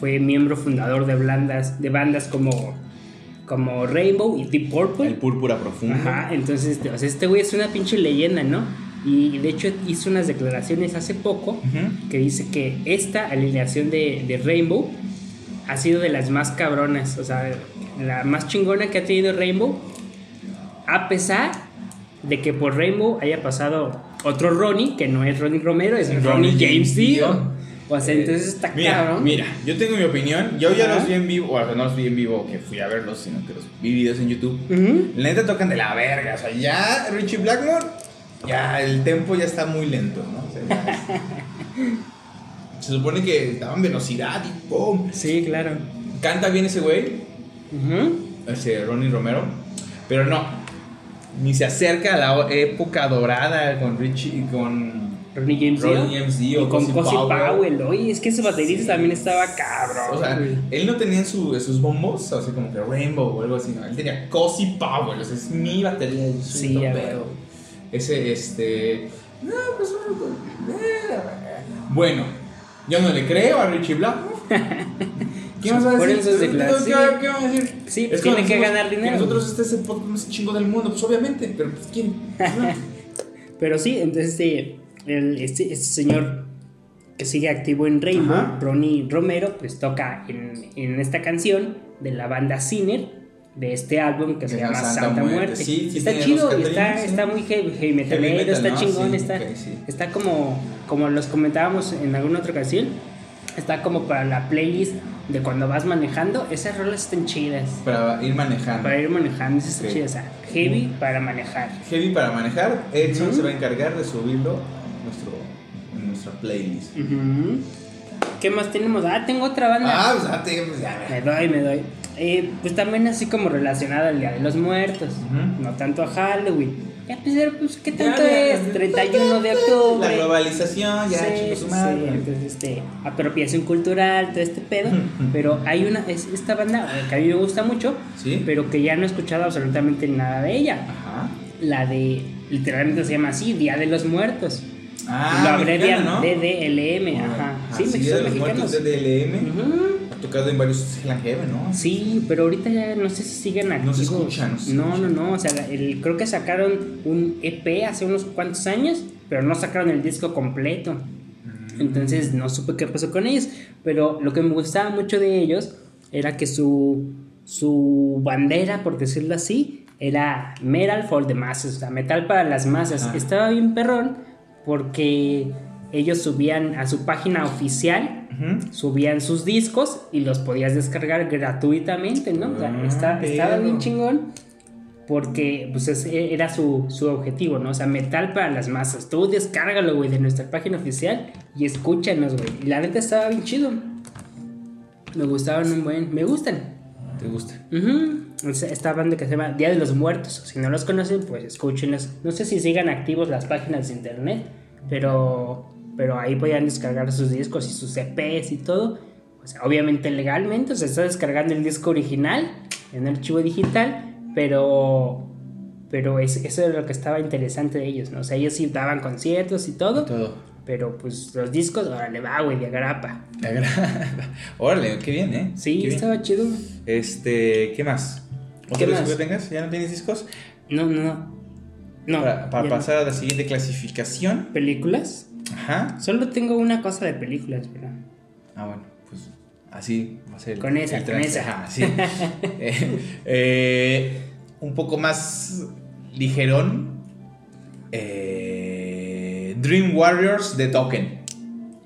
fue miembro fundador de, bandas, de bandas como, como Rainbow y Deep Purple. El púrpura profundo. Ajá, entonces, este, o sea, este güey es una pinche leyenda, ¿no? Y de hecho hizo unas declaraciones hace poco que dice que esta alineación de, de Rainbow ha sido de las más cabronas, o sea, la más chingona que ha tenido Rainbow, a pesar de que por Rainbow haya pasado otro Ronnie, que no es Ronnie Romero, es Ronnie, James Dio. O sea, entonces está Mira, cabrón. mira, yo tengo mi opinión. Yo ya los vi en vivo, o sea, no los vi en vivo que fui a verlos, sino que los vi videos en YouTube. Ujú. La neta tocan de la verga, o sea, ya Richie Blackmore, ya el tempo ya está muy lento, ¿no? O sea, ya- [laughs] se supone que daban velocidad y ¡pum! Sí, claro. Canta bien ese güey, Ujú. ese Ronnie Romero, pero no, ni se acerca a la época dorada con Richie y con Ronnie James Dio. Ronnie James Dio, Y con Cozy Powell. Powell. Oye, es que ese baterista también estaba cabrón. O sea, güey. él no tenía en su, sus bombos, así como que Rainbow o algo así, no. Él tenía Cozy Power, o sea, es mi batería. yo soy Sí. Ese, este. No, pues. Bueno, yo no le creo a Richie Black. [laughs] ¿Qué vas a Fueron decir? ¿Qué, qué, vas a decir? Sí, Es tiene que ganar dinero. nosotros este es el podcast más chingo del mundo, pues obviamente, pero pues quién. [laughs] Pero sí, entonces este, el- este, este señor que sigue activo en Rainbow, Ajá. Ronnie Romero, pues toca en, en esta canción de la banda Sinner de este álbum que se llama Santa Santa, Muerte. Muerte. Sí, sí está chido, está, sí. está muy heavy, heavy metalero, metal, está ¿no? chingón, está, ok, sí. está como, como los comentábamos en alguna otra ocasión, está como para la playlist de cuando vas manejando, esas rolas están chidas. Para ir manejando. Para ir manejando, esas están Ok. chidas, o sea, heavy para manejar. Heavy para manejar. Edson Ujú. se va a encargar de subirlo nuestro, en nuestra playlist. ¿Qué más tenemos? Ah, tengo otra banda. Ah, pues date, pues ya. Me doy, me doy. Eh, pues también así como relacionada al Día de los Muertos. No tanto a Halloween. Ya, pues, pues, ¿qué tanto ya, es? ya. 31 de octubre. La globalización, ya, Sí, chicos, madre. sí. Entonces, este, apropiación cultural, todo este pedo. pero hay una, es, esta banda eh, que a mí me gusta mucho, Sí. pero que ya no he escuchado absolutamente nada de ella. Ajá. La de, literalmente se llama así, Día de los Muertos. Ah, Lo abrevian ¿no? DDLM, ajá. Sí, Sí, me de los muertos de DLM. Ujú. Ha tocado en varios Hell and Heaven, ¿no? Sí, pero ahorita ya no sé si siguen No activos. se escucha, no se no, no, no, O sea, el- creo que sacaron un EP hace unos cuantos años pero no sacaron el disco completo. Entonces no supe qué pasó con ellos. Pero lo que me gustaba mucho de ellos era que su, su bandera, por decirlo así, era metal for the masses, o sea, metal para las masas. Ah. Estaba bien perrón porque ellos subían a su página oficial, subían sus discos y los podías descargar gratuitamente, ¿no? O sea, Ah, está- estaba bien chingón porque pues ese era su, su objetivo, ¿no? O sea, metal para las masas. Tú descárgalo, güey, de nuestra página oficial y escúchanos, güey. Y la neta estaba bien chido. Me gustaban un buen... Me gustan. ¿Te gusta? Ujú. O sea, Esta banda que se llama Día de los Muertos. Si no los conocen, pues escúchenlos. No sé si sigan activos las páginas de internet, pero, pero ahí podían descargar sus discos y sus EPs y todo. O sea, obviamente legalmente, o sea, está descargando el disco original en archivo digital, pero, pero es- eso es lo que estaba interesante de ellos, ¿no? O sea, ellos sí daban conciertos y todo, Todo. pero pues los discos, órale, va, güey, de agrapa. Me agrada. [laughs] Órale, qué bien, ¿eh? Sí, Qué bien. estaba chido. Este, ¿qué más? ¿Otro ¿Qué disco más? que tengas? ¿Ya no tienes discos? No, no, no. No. para pasar a la siguiente clasificación. ¿Películas? Ajá. Solo tengo una cosa de películas, pero. Ah, bueno, pues así va a ser. el- Con esa, el con esa. Ajá, sí. [laughs] Eh, eh, un poco más ligerón. eh, Dream Warriors de Token.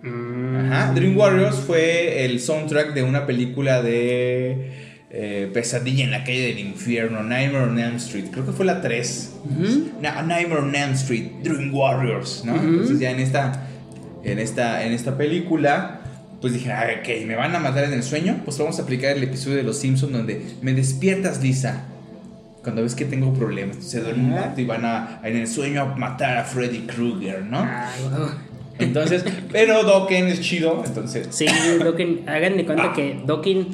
Mm, Ajá. Dream Warriors fue el soundtrack de una película de eh, Pesadilla en la calle del infierno, Nightmare on Elm Street. Creo que fue la 3. Ujú. Na- Nightmare on Elm Street, Dream Warriors, ¿no? Entonces ya en esta, en esta, en esta película, pues dije, "Ah, ok, me van a matar en el sueño, pues vamos a aplicar el episodio de Los Simpsons donde me despiertas, Lisa, cuando ves que tengo problemas. Se duerme un rato y van a, en el sueño a matar a Freddy Krueger, ¿no? Wow. Entonces, pero Dokken es chido, entonces... Sí, Dokken, hagan de cuenta Ah. que Dokken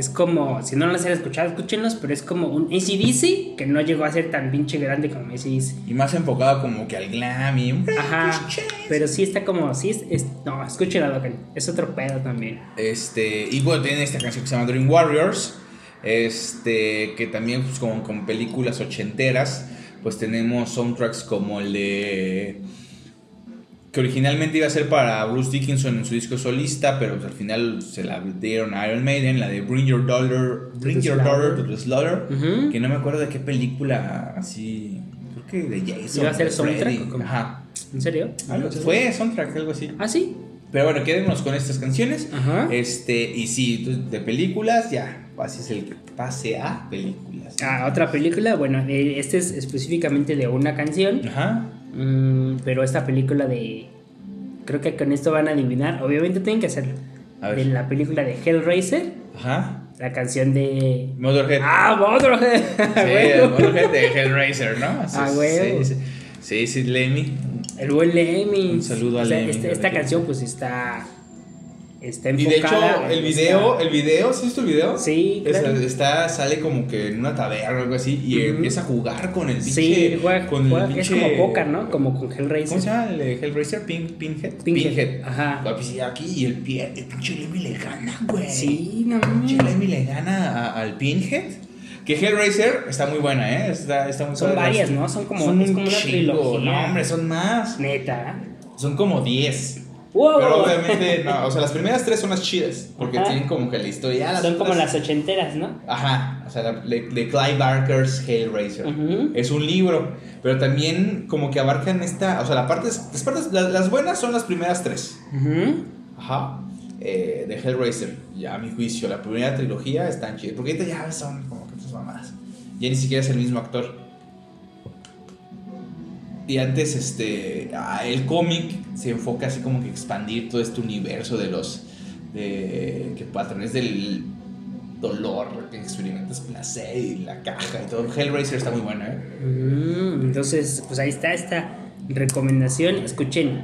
es como, si no los han escuchado, escúchenlos, pero es como un ACDC que no llegó a ser tan pinche grande como ACDC. Y más enfocado como que al glam y... Ajá, pero sí está como, sí, es, es- no, escuchen a Dokken, es otro pedo también. Este, y bueno, tienen esta canción que se llama Dream Warriors. Este, que también, pues, como con películas ochenteras, pues tenemos soundtracks como el de. Que originalmente iba a ser para Bruce Dickinson en su disco solista, pero pues, al final se la dieron a Iron Maiden, la de Bring Your Daughter, Bring Your. Daughter to the Slaughter, que no me acuerdo de qué película así. Creo que de Jason. ¿Iba a ser soundtrack o? Ajá. ¿En serio? Algo- fue soundtrack, algo así. Ah, sí. Pero bueno, quedémonos con estas canciones. Ajá. Este, y sí, de películas, ya, así es el que pase a películas. Ah, otra película, bueno, eh, este es específicamente de una canción. Ajá. Mm, pero esta película de. Creo que con esto van a adivinar. Obviamente tienen que hacerlo. A ver. De la película de Hellraiser. Ajá. La canción de. Motorhead. ¡Ah, Motorhead! sí, el [laughs] Motorhead de Hellraiser, ¿no? Ah, es, huevo. Sí, sí, sí, sí, Lemmy. El buen Lemmy. Un saludo a O sea, Lemmy, este- esta canción, pues está. Está Y de hecho, enfocada. el video, está- el video, ¿sí es tu video? Sí, Es- claro. está, sale como que en una taberna o algo así y empieza a jugar con el pinche. Sí, juega- con el pinche- es como póker, ¿no? Como con Hellraiser. ¿Cómo se llama el de Hellraiser? Pin, Pinhead. Pinhead, ajá. Ah, pues, sí, aquí y el, pie, el pinche Lemmy le gana, güey. Sí, no Pinche mames. Lemmy le gana a- al Pinhead. Que Hellraiser está muy buena, ¿eh? Está, está muy Son varias, ¿no? Son como, Son es un como una chingo. trilogía. No, hombre, son más. Neta. Son como 10. ¡Wow! Pero obviamente, no. O sea, las primeras tres son las chidas. Porque Ajá. tienen como que la historia. Son como otras- las ochenteras, ¿no? Ajá. O sea, la- de, de Clive Barker's Hellraiser. Ujú. Es un libro. Pero también como que abarcan esta. O sea, la parte, las, partes, las, las buenas son las primeras tres. Ujú. Ajá. Eh, de Hellraiser. Ya a mi juicio, la primera trilogía están chidas. Porque ahorita ya son como que otras mamadas. Ya ni siquiera es el mismo actor. Y antes, este. el cómic se enfoca así como que expandir todo este universo de los. De. Que a del dolor que experimentas placer y la caja y todo. Hellraiser está muy bueno, ¿eh? Mm, Entonces, pues ahí está esta recomendación. Escuchen.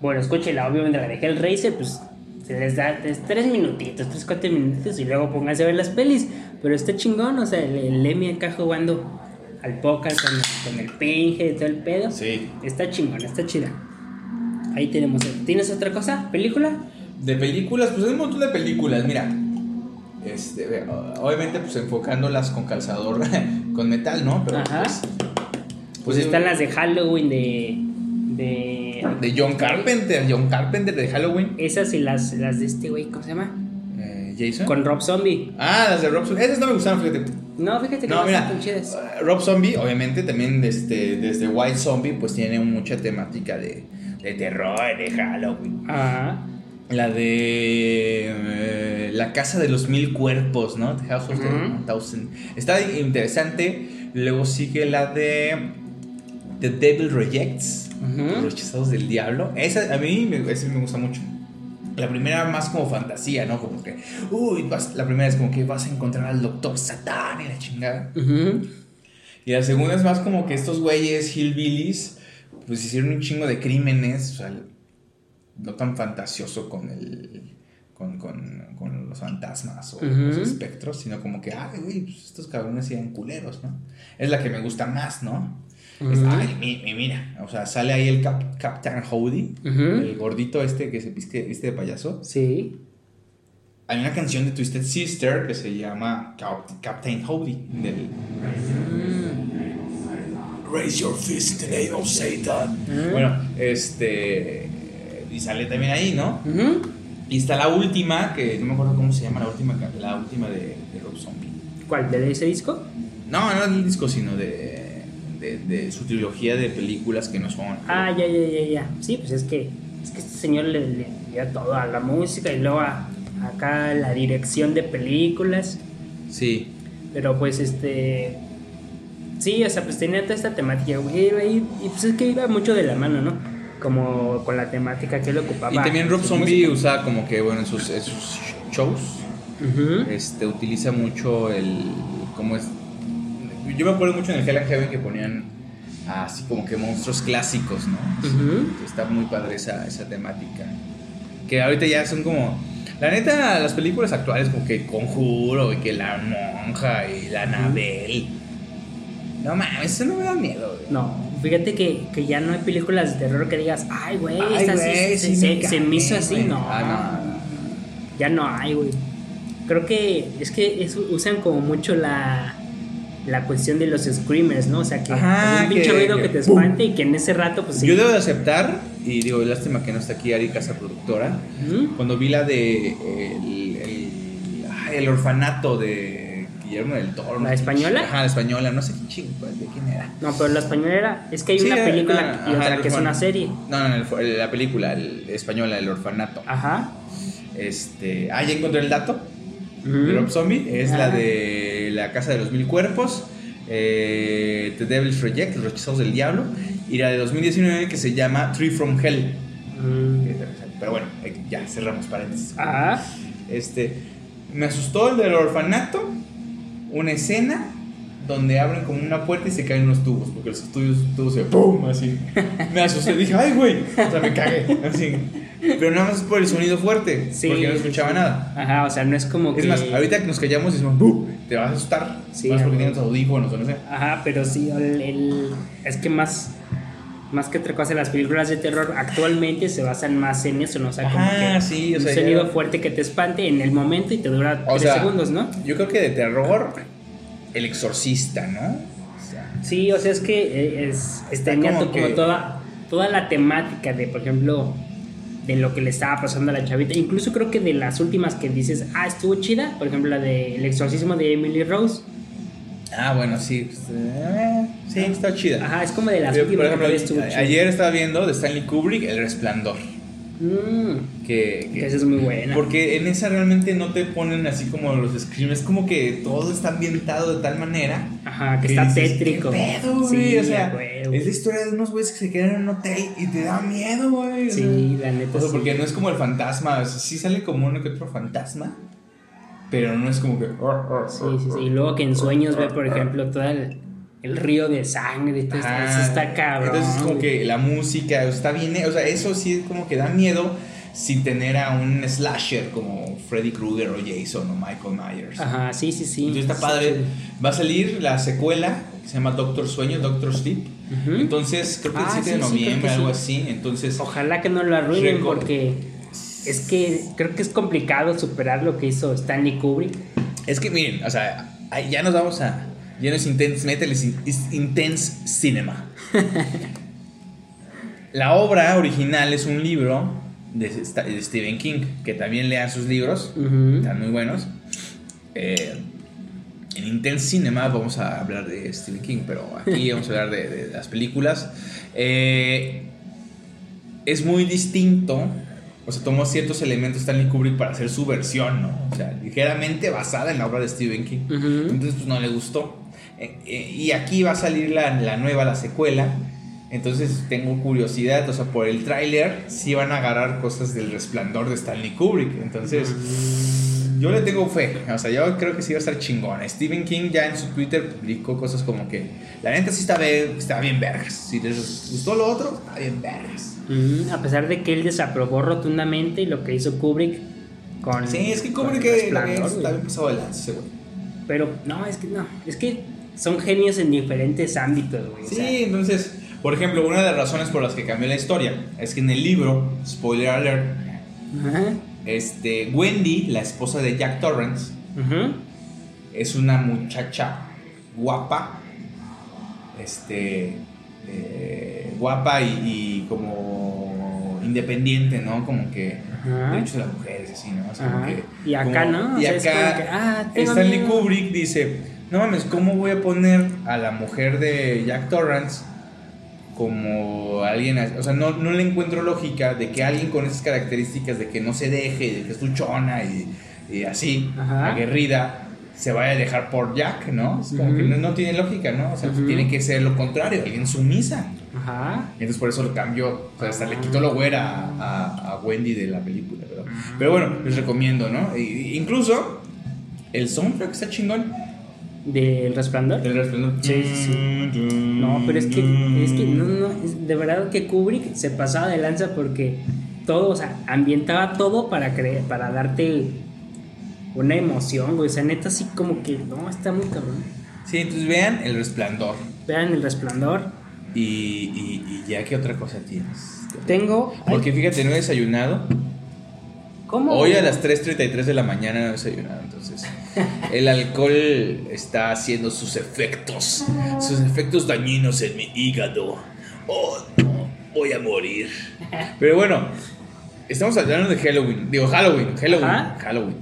Bueno, escúchenla, obviamente la de Hellraiser, pues se les da es tres minutitos, tres, cuatro minutitos y luego pónganse a ver las pelis. Pero está chingón, o sea, el, el Lemmy acá jugando al póker con, con el pinge y todo el pedo. Sí. Está chingón, está chida. Ahí tenemos. ¿Tienes otra cosa? ¿Película? De películas, pues hay un montón de películas, mira. Este, obviamente, pues enfocándolas con calzador, [laughs] con metal, ¿no? Pero Ajá. pues. Pues están las de Halloween de, de. De John Carpenter, John Carpenter de Halloween. Esas y las, las de este güey, ¿cómo se llama? Jason. Con Rob Zombie. Ah, las de Rob Zombie. Esas no me gustaron, fíjate. No, fíjate que No, mira, chidas. eh, Rob Zombie, obviamente, también este, desde White Zombie, pues tiene mucha temática de, de terror, de Halloween. Ajá. La de eh, La Casa de los Mil Cuerpos, ¿no? The House of the Ujú. Thousand. Está interesante. Luego sigue la de The Devil Rejects. Los Rechazados del Diablo. Esa a mí me, esa me gusta mucho. La primera más como fantasía, ¿no? Como que, uy, vas- la primera es como que vas a encontrar al doctor Satán y la chingada. Y la segunda es más como que estos güeyes hillbillies pues hicieron un chingo de crímenes, o sea, no tan fantasioso con el con, con, con los fantasmas o los espectros, sino como que, ay, güey, pues estos cabrones eran culeros, ¿no? Es la que me gusta más, ¿no? Es, ay, mi- mi- mira, o sea, sale ahí el Cap- Captain Howdy, el gordito este que se viste, viste de payaso. Sí. Hay una canción de Twisted Sister que se llama Cap- Captain Howdy, del Raise your fist in the name of Satan. Mm. Bueno, este. Y sale también ahí, ¿no? Y está la última, que no me acuerdo cómo se llama, la última, la última de, de Rob Zombie. ¿Cuál? ¿De ese disco? No, no del disco, sino de, de, de su trilogía de películas que no son. Ah, ya, ya, ya, ya. Sí, pues es que, es que este señor le, le dio todo a la música y luego a, acá la dirección de películas. Sí. Pero pues este. Sí, o sea, pues tenía toda esta temática, güey. Y pues es que iba mucho de la mano, ¿no? Como con la temática que él ocupaba. Y también Rob Zombie usa como que, bueno, en sus, en sus shows, este, utiliza mucho el. ¿Cómo es? Yo me acuerdo mucho en el Hell and Heaven que ponían así como que monstruos clásicos, ¿no? Está muy padre esa, esa temática. Que ahorita ya son como. La neta, las películas actuales, como que Conjuro y que La Monja y La Anabel. No mames, eso no me da miedo, güey. No, fíjate que, que ya no hay películas de terror que digas, ay, güey, esta güey, se, sí se- me se me hizo así, güey. no. Ah, no, no. Ya no hay, güey. Creo que es que es- usan como mucho la, la cuestión de los screamers, ¿no? O sea, que Ajá, un pinche ruido que que te espante y que en ese rato, pues sí. Yo debo de aceptar, y digo, lástima que no está aquí Ari Casa Productora. Cuando vi la de. El, el, el orfanato de Guillermo del Toro. ¿La española? Ajá, la española, no sé qué chingo, de quién era. No, pero la española era, es que hay Sí, una película ah, y ajá, otra que es una serie. No, no, el- el- la película el, española, El Orfanato. Ajá. Este, ah, ya encontré el dato. De Rob Zombie es la de La Casa de los Mil Cuerpos, eh, The Devil's Reject, Los Rechazados del Diablo, y la de 2019 que se llama Tree from Hell. Mm. Pero bueno, eh, ya cerramos paréntesis. Ah, Este, me asustó el del orfanato, una escena donde abren como una puerta y se caen unos tubos, porque los tubos, tubos se ¡pum! así. Me asusté, dije, ¡ay, güey! O sea, me cagué, así. Pero nada más por el sonido fuerte, Sí, porque no escuchaba nada. Ajá, o sea, no es como que. Es más, ahorita que nos callamos decimos, ¡bum! Te vas a asustar. Sí, más porque tienes audífonos o no sé. Ajá, pero sí, el, el- es que más, más que otra cosa, las películas de terror actualmente se basan más en eso, ¿no? O sea, como Ajá, que sí, o un sea, sonido ya- fuerte que te espante en el momento y te dura O tres sea, segundos, ¿no? Yo creo que de terror, El Exorcista, ¿no? O sea, Sí, o sea, es que eh, es, Está tenía como to- como que- toda, toda la temática de, por ejemplo, de lo que le estaba pasando a la chavita. Incluso creo que de las últimas que dices, ah, estuvo chida, por ejemplo, la de El exorcismo de Emily Rose. Ah, bueno, sí. pues, eh, sí, está chida. Ajá, es como de las Yo, por últimas ejemplo, que estuvo chida. ayer estaba viendo de Stanley Kubrick El Resplandor. Mm, Que, que esa es muy buena. porque en esa realmente no te ponen así como los screams, es como que todo está ambientado de tal manera. Ajá, que está dices, tétrico. ¿Qué pedo, Sí, o sea, es la historia de unos güeyes que se quedan en un hotel y te da miedo, güey. o sea. Sí, la neta. O sea, sí. porque no es como el fantasma, o sea, sí sale como uno que otro fantasma, pero no es como que. Sí, sí, sí. Y luego que en sueños ve, por ejemplo, todo el, el río de sangre. Todo esto, Ajá. eso está cabrón. Entonces es como que la música está bien, o sea, eso sí es como que da miedo sin tener a un slasher como Freddy Krueger o Jason o Michael Myers. Ajá, sí, sí, sí. Entonces está padre. Va a salir la secuela que se llama Doctor Sueño, Doctor Sleep. Entonces, creo que el Ah, 7 sí, de sí, creo noviembre, algo sí. así. Entonces, Ojalá que no lo arruinen porque es que creo que es complicado superar lo que hizo Stanley Kubrick. es que miren, o sea, ya nos vamos a. Ya no es intense metal, es, in- es intense cinema. [laughs] La obra original es un libro de, de Stephen King, que también lean sus libros, están muy buenos. Eh, en Intense Cinema vamos a hablar de Stephen King, pero aquí [laughs] vamos a hablar de, de las películas. Eh, es muy distinto, o sea, tomó ciertos elementos Stanley Kubrick para hacer su versión, ¿no? O sea, ligeramente basada en la obra de Stephen King. Entonces, pues no le gustó. Eh, eh, y aquí va a salir la, la nueva, la secuela. Entonces tengo curiosidad, o sea, por el tráiler sí van a agarrar cosas del resplandor de Stanley Kubrick. Entonces, yo le tengo fe. O sea, yo creo que sí va a estar chingón. Stephen King ya en su Twitter publicó cosas como que la neta sí está bien, está bien vergas. Si les gustó lo otro, está bien vergas. Ujú, A pesar de que él desaprobó rotundamente lo que hizo Kubrick con. Sí, es que Kubrick que bien pasado de lanza. Pero no, es que no. Es que son genios en diferentes ámbitos, güey. o Sí, sea, entonces, por ejemplo, una de las razones por las que cambió la historia es que en el libro, spoiler alert, Ajá. este, Wendy, la esposa de Jack Torrance, es una muchacha guapa, este, eh, guapa y, y como independiente, ¿no? Como que Ajá. derechos de las mujeres, así, ¿no? Es como Ajá. que- Y acá, como- ¿no? O Y sea, acá, como que, ah, Stanley miedo. Kubrick dice, no mames, ¿cómo voy a poner a la mujer de Jack Torrance como alguien, o sea, no, no le encuentro lógica de que alguien con esas características de que no se deje, de que es luchona y, y así, Ajá. aguerrida, se vaya a dejar por Jack, ¿no? Es como que no, no tiene lógica, ¿no? O sea, tiene que ser lo contrario, alguien sumisa. Ajá. Entonces por eso lo cambió, o sea, hasta le quitó lo güera a, Wendy de la película, pero, pero bueno, les recomiendo, ¿no? Incluso el soundtrack está chingón. ¿Del resplandor? El resplandor. Sí, sí, No, pero es que, es que no, no, es de verdad que Kubrick se pasaba de lanza porque todo, o sea, ambientaba todo para creer, para darte una emoción, güey. O sea, neta, así como que, no, está muy cabrón. Sí, entonces vean el resplandor. Vean el resplandor. Y, y, y ya, ¿qué otra cosa tienes? Tengo. Porque fíjate, no he desayunado. ¿Cómo? Hoy a las 3.33 de la mañana no he desayunado, entonces el alcohol está haciendo sus efectos, sus efectos dañinos en mi hígado. Oh, no, voy a morir. Pero bueno, estamos hablando de Halloween, digo Halloween, Halloween, Ajá. Halloween.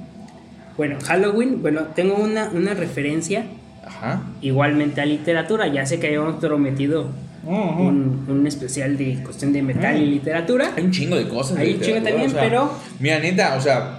Bueno, Halloween, bueno, tengo una, una referencia Ajá. igualmente a literatura. Ya sé que habíamos prometido Ujú. un, un especial de cuestión de metal y literatura. Hay un chingo de cosas. Hay un chingo también, pero- Mira, neta, o sea,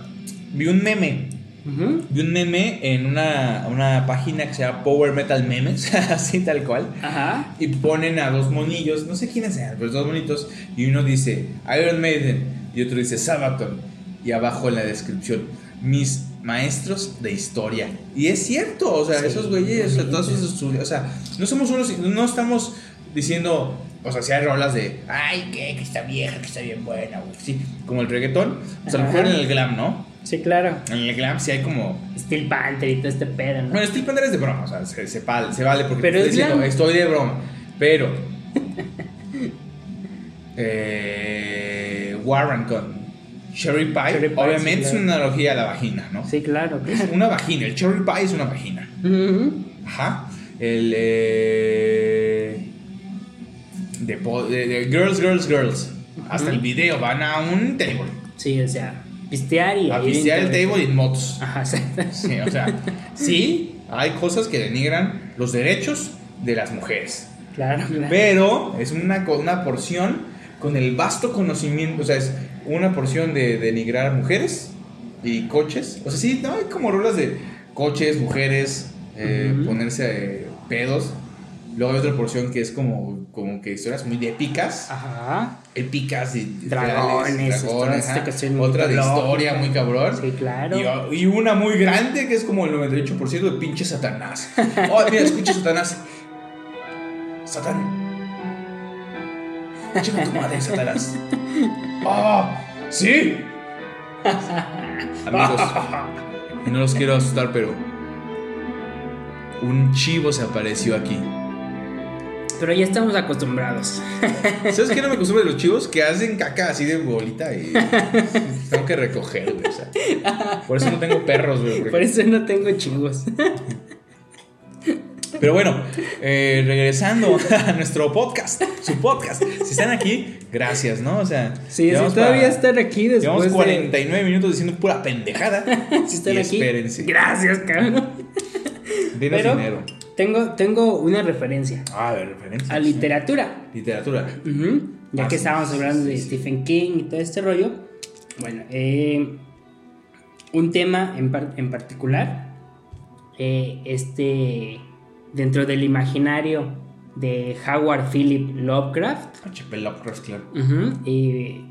vi un meme Vi un meme en una, una página que se llama Power Metal Memes, [laughs] así tal cual. Ajá. Y ponen a dos monillos, no sé quiénes sean, pero dos monitos. Y uno dice Iron Maiden y otro dice Sabaton. Y abajo en la descripción, mis maestros de historia. Y es cierto, o sea, Sí, esos güeyes, o sea, todos esos estudios, o sea, no somos unos, no estamos diciendo, o sea, si hay rolas de, ay, que, que está vieja, que está bien buena, güey. Sí, como el reggaetón, o sea, a lo mejor en el glam, ¿no? Sí, claro. En el glam sí hay como Steel Panther y todo este pedo, ¿no? bueno, Steel Panther es de broma, o sea, se, se vale, se vale porque Pero estoy diciendo, glam. estoy de broma. Pero. [laughs] eh, Warren con Cherry Pie, Cherry Pie, obviamente sí, es una analogía a la vagina, ¿no? Sí, claro. Es una vagina, el Cherry Pie es una vagina. Ajá. El. eh, de, de- de Girls, Girls, Girls. Hasta el video van a un table. Sí, o sea, pistear y... A pistear el table y en motos. Ajá, sí. Sí, o sea, sí, hay cosas que denigran los derechos de las mujeres. Claro, claro. Pero es una, una porción con el vasto conocimiento, o sea, es una porción de denigrar mujeres y coches. O sea, sí, no hay como rolas de coches, mujeres, eh, ponerse eh, pedos. Luego hay otra porción que es como, como que historias muy épicas. Ajá. Épicas y Dragones, dragones, Otra de historia muy cabrón. Sí, claro. Y, y una muy grande que es como el 98% de pinche Satanás. Oh, mira, escucha Satanás. Satán. Chinga tu madre, Satanás. ¡Ah! ¡Sí! Amigos, y [laughs] no los quiero asustar, pero. Un chivo se apareció aquí. Pero ya estamos acostumbrados. ¿Sabes qué no me [laughs] acostumbro de los chivos? Que hacen caca así de bolita y [laughs] tengo que recoger, güey. o sea. por eso no tengo perros, güey. porque- Por eso no tengo chivos. Pero bueno, eh, regresando a nuestro podcast, su podcast. Si están aquí, gracias, ¿no? O sea, Sí, si todavía para- están aquí después Llevamos de- 49 minutos diciendo pura pendejada. [laughs] Si están y aquí. espérense. Gracias, cabrón. Denos Pero dinero. Tengo, tengo una referencia Ah, de referencia. a literatura. Literatura. Ya Ah, que sí, estábamos sí, hablando sí, de. Stephen King y todo este rollo. Bueno, eh, un tema en, par- en particular, eh, este, dentro del imaginario de Howard Philip Lovecraft, H.P. Lovecraft, claro. y,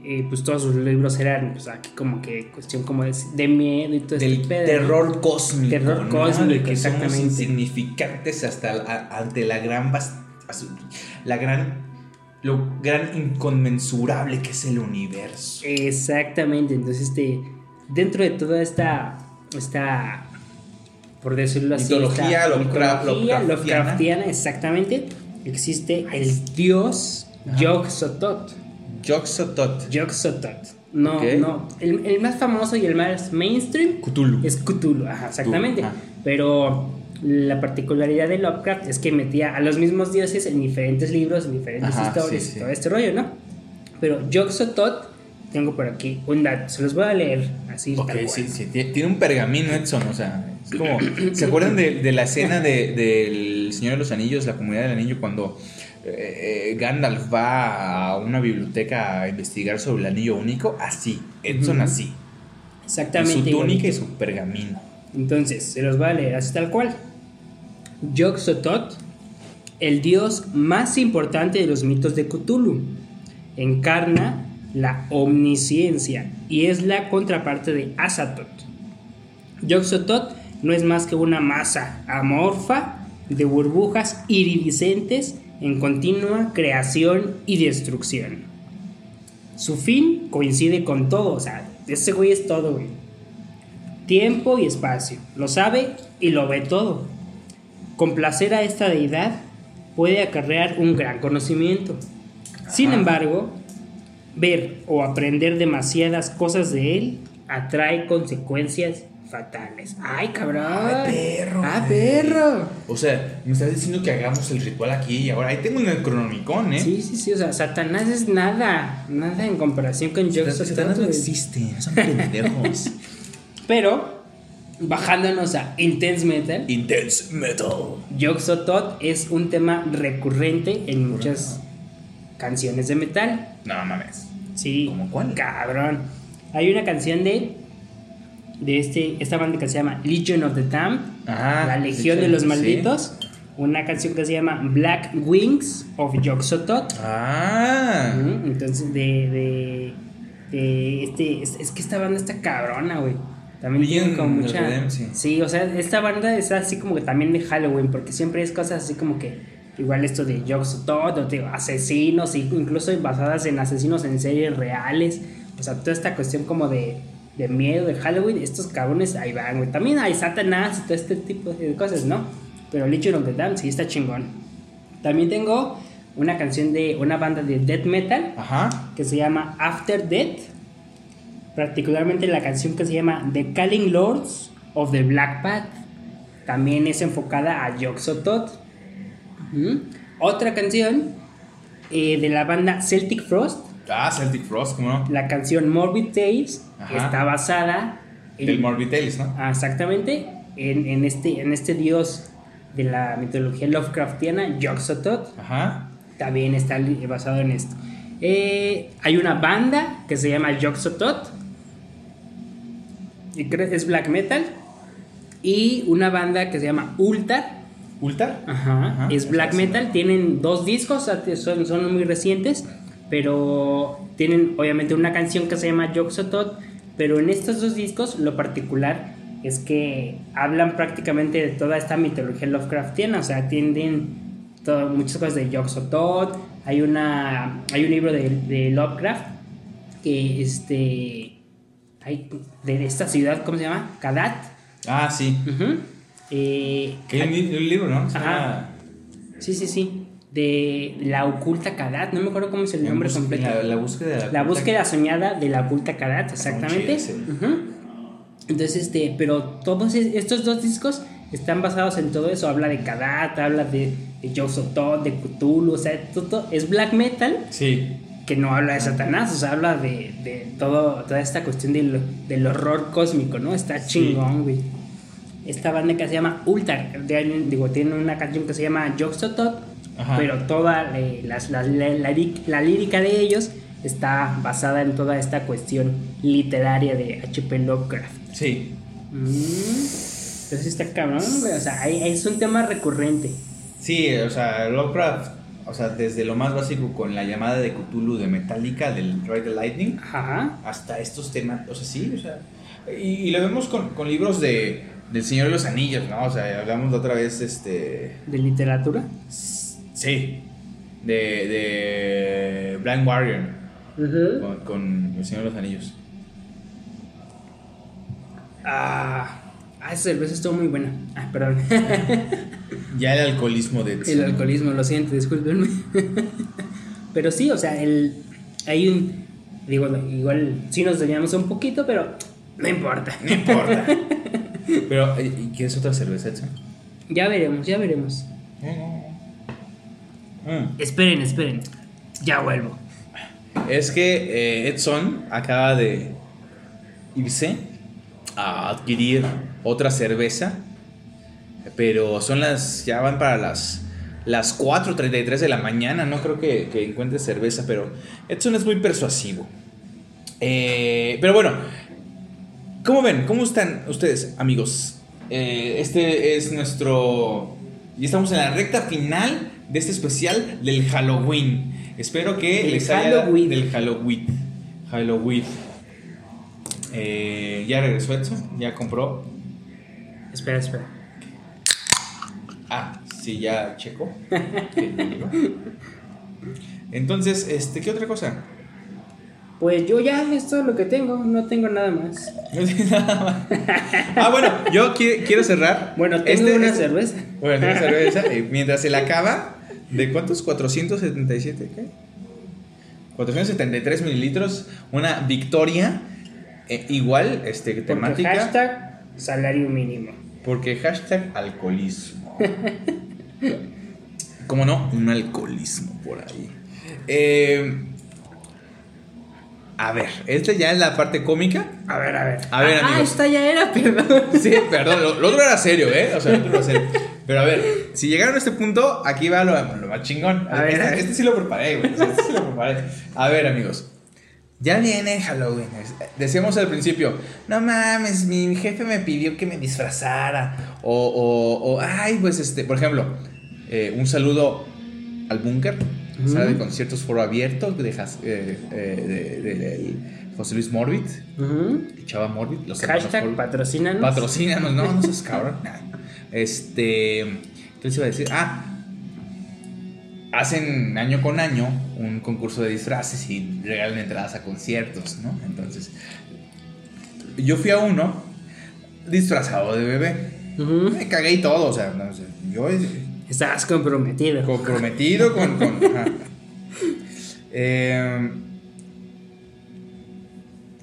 y, pues todos sus libros eran pues, aquí como que cuestión como de, de miedo y todo Del este pedo, ¿no? terror cósmico. Terror ¿no? cósmico, De que somos insignificantes hasta ante la gran la gran lo gran inconmensurable que es el universo. Exactamente, entonces este, dentro de toda esta, esta por decirlo así, Mitología esta Lovecraft- mitología Lovecraftiana. Lovecraftiana, exactamente, existe el dios Yog-Sothoth. Yog-Sothoth. Yog-Sothoth. No, no, el, el más famoso y el más mainstream Cthulhu. es Cthulhu, ajá, exactamente. Pero la particularidad de Lovecraft es que metía a los mismos dioses en diferentes libros, en diferentes Ajá, historias sí, y sí. todo este rollo, ¿no? Pero Yog-Sothoth, tengo por aquí un dato, se los voy a leer así. Ok, sí, sí, tiene tiene un pergamino Edson, o sea, es como, [coughs] ¿se acuerdan de, de la escena de- del Señor de los Anillos, la comunidad del anillo, cuando eh, eh, Gandalf va a una biblioteca a investigar sobre el anillo único? Así, Edson así, Exactamente. su túnica y su pergamino. Entonces, se los voy a leer así tal cual. Yog-Sothoth, el dios más importante de los mitos de Cthulhu, encarna la omnisciencia y es la contraparte de Azathoth. Yog-Sothoth no es más que una masa amorfa de burbujas iridiscentes en continua creación y destrucción. Su fin coincide con todo, o sea, ese güey es todo, güey. Tiempo y espacio, lo sabe y lo ve todo. Complacer a esta deidad puede acarrear un gran conocimiento. Sin Ajá. embargo, ver o aprender demasiadas cosas de él atrae consecuencias fatales. ¡Ay, cabrón! ¡Ay, perro, ¡Ah, perro! O sea, me estás diciendo que hagamos el ritual aquí y ahora. Ahí tengo un cronomicón, ¿eh? Sí, sí, sí, o sea, Satanás es nada, nada en comparación con Satanás Joseph Satanás no existe, son pendejos. [laughs] Pero, bajándonos a Intense Metal, Intense Metal. Yog-Sothoth es un tema recurrente en muchas canciones de metal. No mames. Sí. ¿Cómo cuál? Cabrón. Hay una canción de de este esta banda que se llama Legion of the Damned, la Legión de los sí. Malditos. Una canción que se llama Black Wings of Yog-Sothoth. Ah. Entonces, de, de, de este, es, es que esta banda está cabrona, güey. También tiene Legion como of mucha. sí. Sí, o sea, esta banda es así como que también de Halloween, porque siempre es cosas así como que. Igual esto de Yog-Sothoth, o de asesinos, incluso basadas en asesinos en series reales. O sea, toda esta cuestión como de, de miedo de Halloween, estos cabrones ahí van, güey. También hay Satanás y todo este tipo de cosas, ¿no? Pero Legion of the Damned sí está chingón. También tengo una canción de una banda de death metal Ajá. que se llama After Death. Particularmente la canción que se llama The Calling Lords of the Black Path. También es enfocada a Yog-Sothoth. Ujú. Otra canción eh, de la banda Celtic Frost. Ah, Celtic Frost, ¿cómo no? La canción Morbid Tales Ajá. está basada en, El Morbid Tales, ¿no? Ah, exactamente en, en este, en este dios de la mitología Lovecraftiana, Yog-Sothoth Ajá. también está basado en esto. Eh, hay una banda que se llama Yog-Sothoth y es black metal y una banda que se llama Ultar ¿Ultar? Ajá, Ajá, es black metal, tienen dos discos, son, son muy recientes, pero tienen obviamente una canción que se llama Yog-Sothoth, pero en estos dos discos lo particular es que hablan prácticamente de toda esta mitología Lovecraftiana, o sea, tienen todo- muchas cosas de Yog-Sothoth, hay, una, hay un libro de, de Lovecraft que este, hay de esta ciudad, ¿cómo se llama? Kadat. Ah, sí. Eh, Que hay un, li- un libro, ¿no? Ajá. Sí, sí, sí. De la oculta Kadat. No me acuerdo cómo es el nombre completo. La, la búsqueda de la, La búsqueda soñada de la oculta Kadat, exactamente. sí. Ujú. Entonces, este, pero todos es- estos dos discos están basados en todo eso. Habla de Kadat, habla de, de Yog-Sothoth, de Cthulhu, o sea, todo, es black metal Sí. que no habla de Satanás, o sea, habla de, de todo, toda esta cuestión del, del horror cósmico, ¿no? Está chingón, güey. Esta banda que se llama Ultar, de- digo, tiene una canción que se llama Yog-Sothoth, Ajá. pero toda eh, la, la lic- la lírica de ellos está basada en toda esta cuestión literaria de H.P. Lovecraft. Sí. Mm, sí está cabrón, güey, o sea, es un tema recurrente. Sí, o sea, Lovecraft, o sea, desde lo más básico con la llamada de Cthulhu de Metallica, del Ride the Lightning, Ajá. hasta estos temas, o sea, sí, o sea, y, y lo vemos con, con libros de, del Señor de los Anillos, ¿no? O sea, hablamos la otra vez, este, De literatura. sí, de, de Blind Warrior, con, con el Señor de los Anillos. Ah, ah, esa cerveza estuvo muy buena. Ah, perdón. [laughs] Ya el alcoholismo de El alcoholismo, lo siento, discúlpenme. [laughs] pero sí, o sea, el, hay un. Digo, igual sí nos dañamos un poquito, pero no importa. No importa. [laughs] Pero, ¿y y quieres otra cerveza, Edson? Ya veremos, ya veremos. Mm. Esperen, esperen. Ya vuelvo. Es que eh, Edson acaba de irse a adquirir otra cerveza, pero son las, ya van para las, las 4.33 de la mañana, no creo que, que encuentre cerveza, pero Edson es muy persuasivo. Eh, pero bueno, ¿cómo ven? ¿Cómo están ustedes, amigos? Eh, este es nuestro... Y estamos en la recta final de este especial del Halloween. Espero que les haya... Halloween. Del Halloween. Halloween. Eh, ya regresó Edson, ya compró. Espera, espera. Ah, sí, ya checo. Entonces, este, ¿qué otra cosa? Pues yo ya, esto es lo que tengo, no tengo nada más. [laughs] No tiene nada más. Ah, bueno, yo qui- quiero cerrar. Bueno, tengo Este- una este- cerveza. Bueno, tengo cerveza. eh, mientras se la acaba, ¿de cuántos? 477, ¿qué? 473 mililitros. Una victoria. eh, igual, este, Porque temática. hashtag salario mínimo. Porque hashtag alcoholismo. [laughs] ¿Cómo no? Un alcoholismo por ahí. Eh, a ver, esta ya es la parte cómica. A ver, a ver. A ver, ah, amigos. esta ya era, [laughs] perdón. Sí, perdón, lo, lo otro era serio, ¿eh? O sea, lo otro era serio. Pero a ver, si llegaron a este punto, aquí va lo, lo más chingón. A ver. Este, este sí lo preparé, güey. Este sí lo preparé. A ver, amigos. Ya viene Halloween. Decíamos al principio, no mames, mi jefe me pidió que me disfrazara. O, o, o ay, pues este, por ejemplo, eh, un saludo al búnker, sala de conciertos foro abierto de, eh, eh, de- de- del José Luis Morbid, Ujú. Chava Morbid, los Hashtag patrocínanos. Patrocínanos, no, no seas cabrón. Este. ¿Qué les iba a decir? Ah. Hacen año con año un concurso de disfraces y regalan entradas a conciertos, ¿no? Entonces. Yo fui a uno disfrazado de bebé. Me cagué y todo, o sea, no sé, yo Estabas comprometido. comprometido con. [laughs] Eh,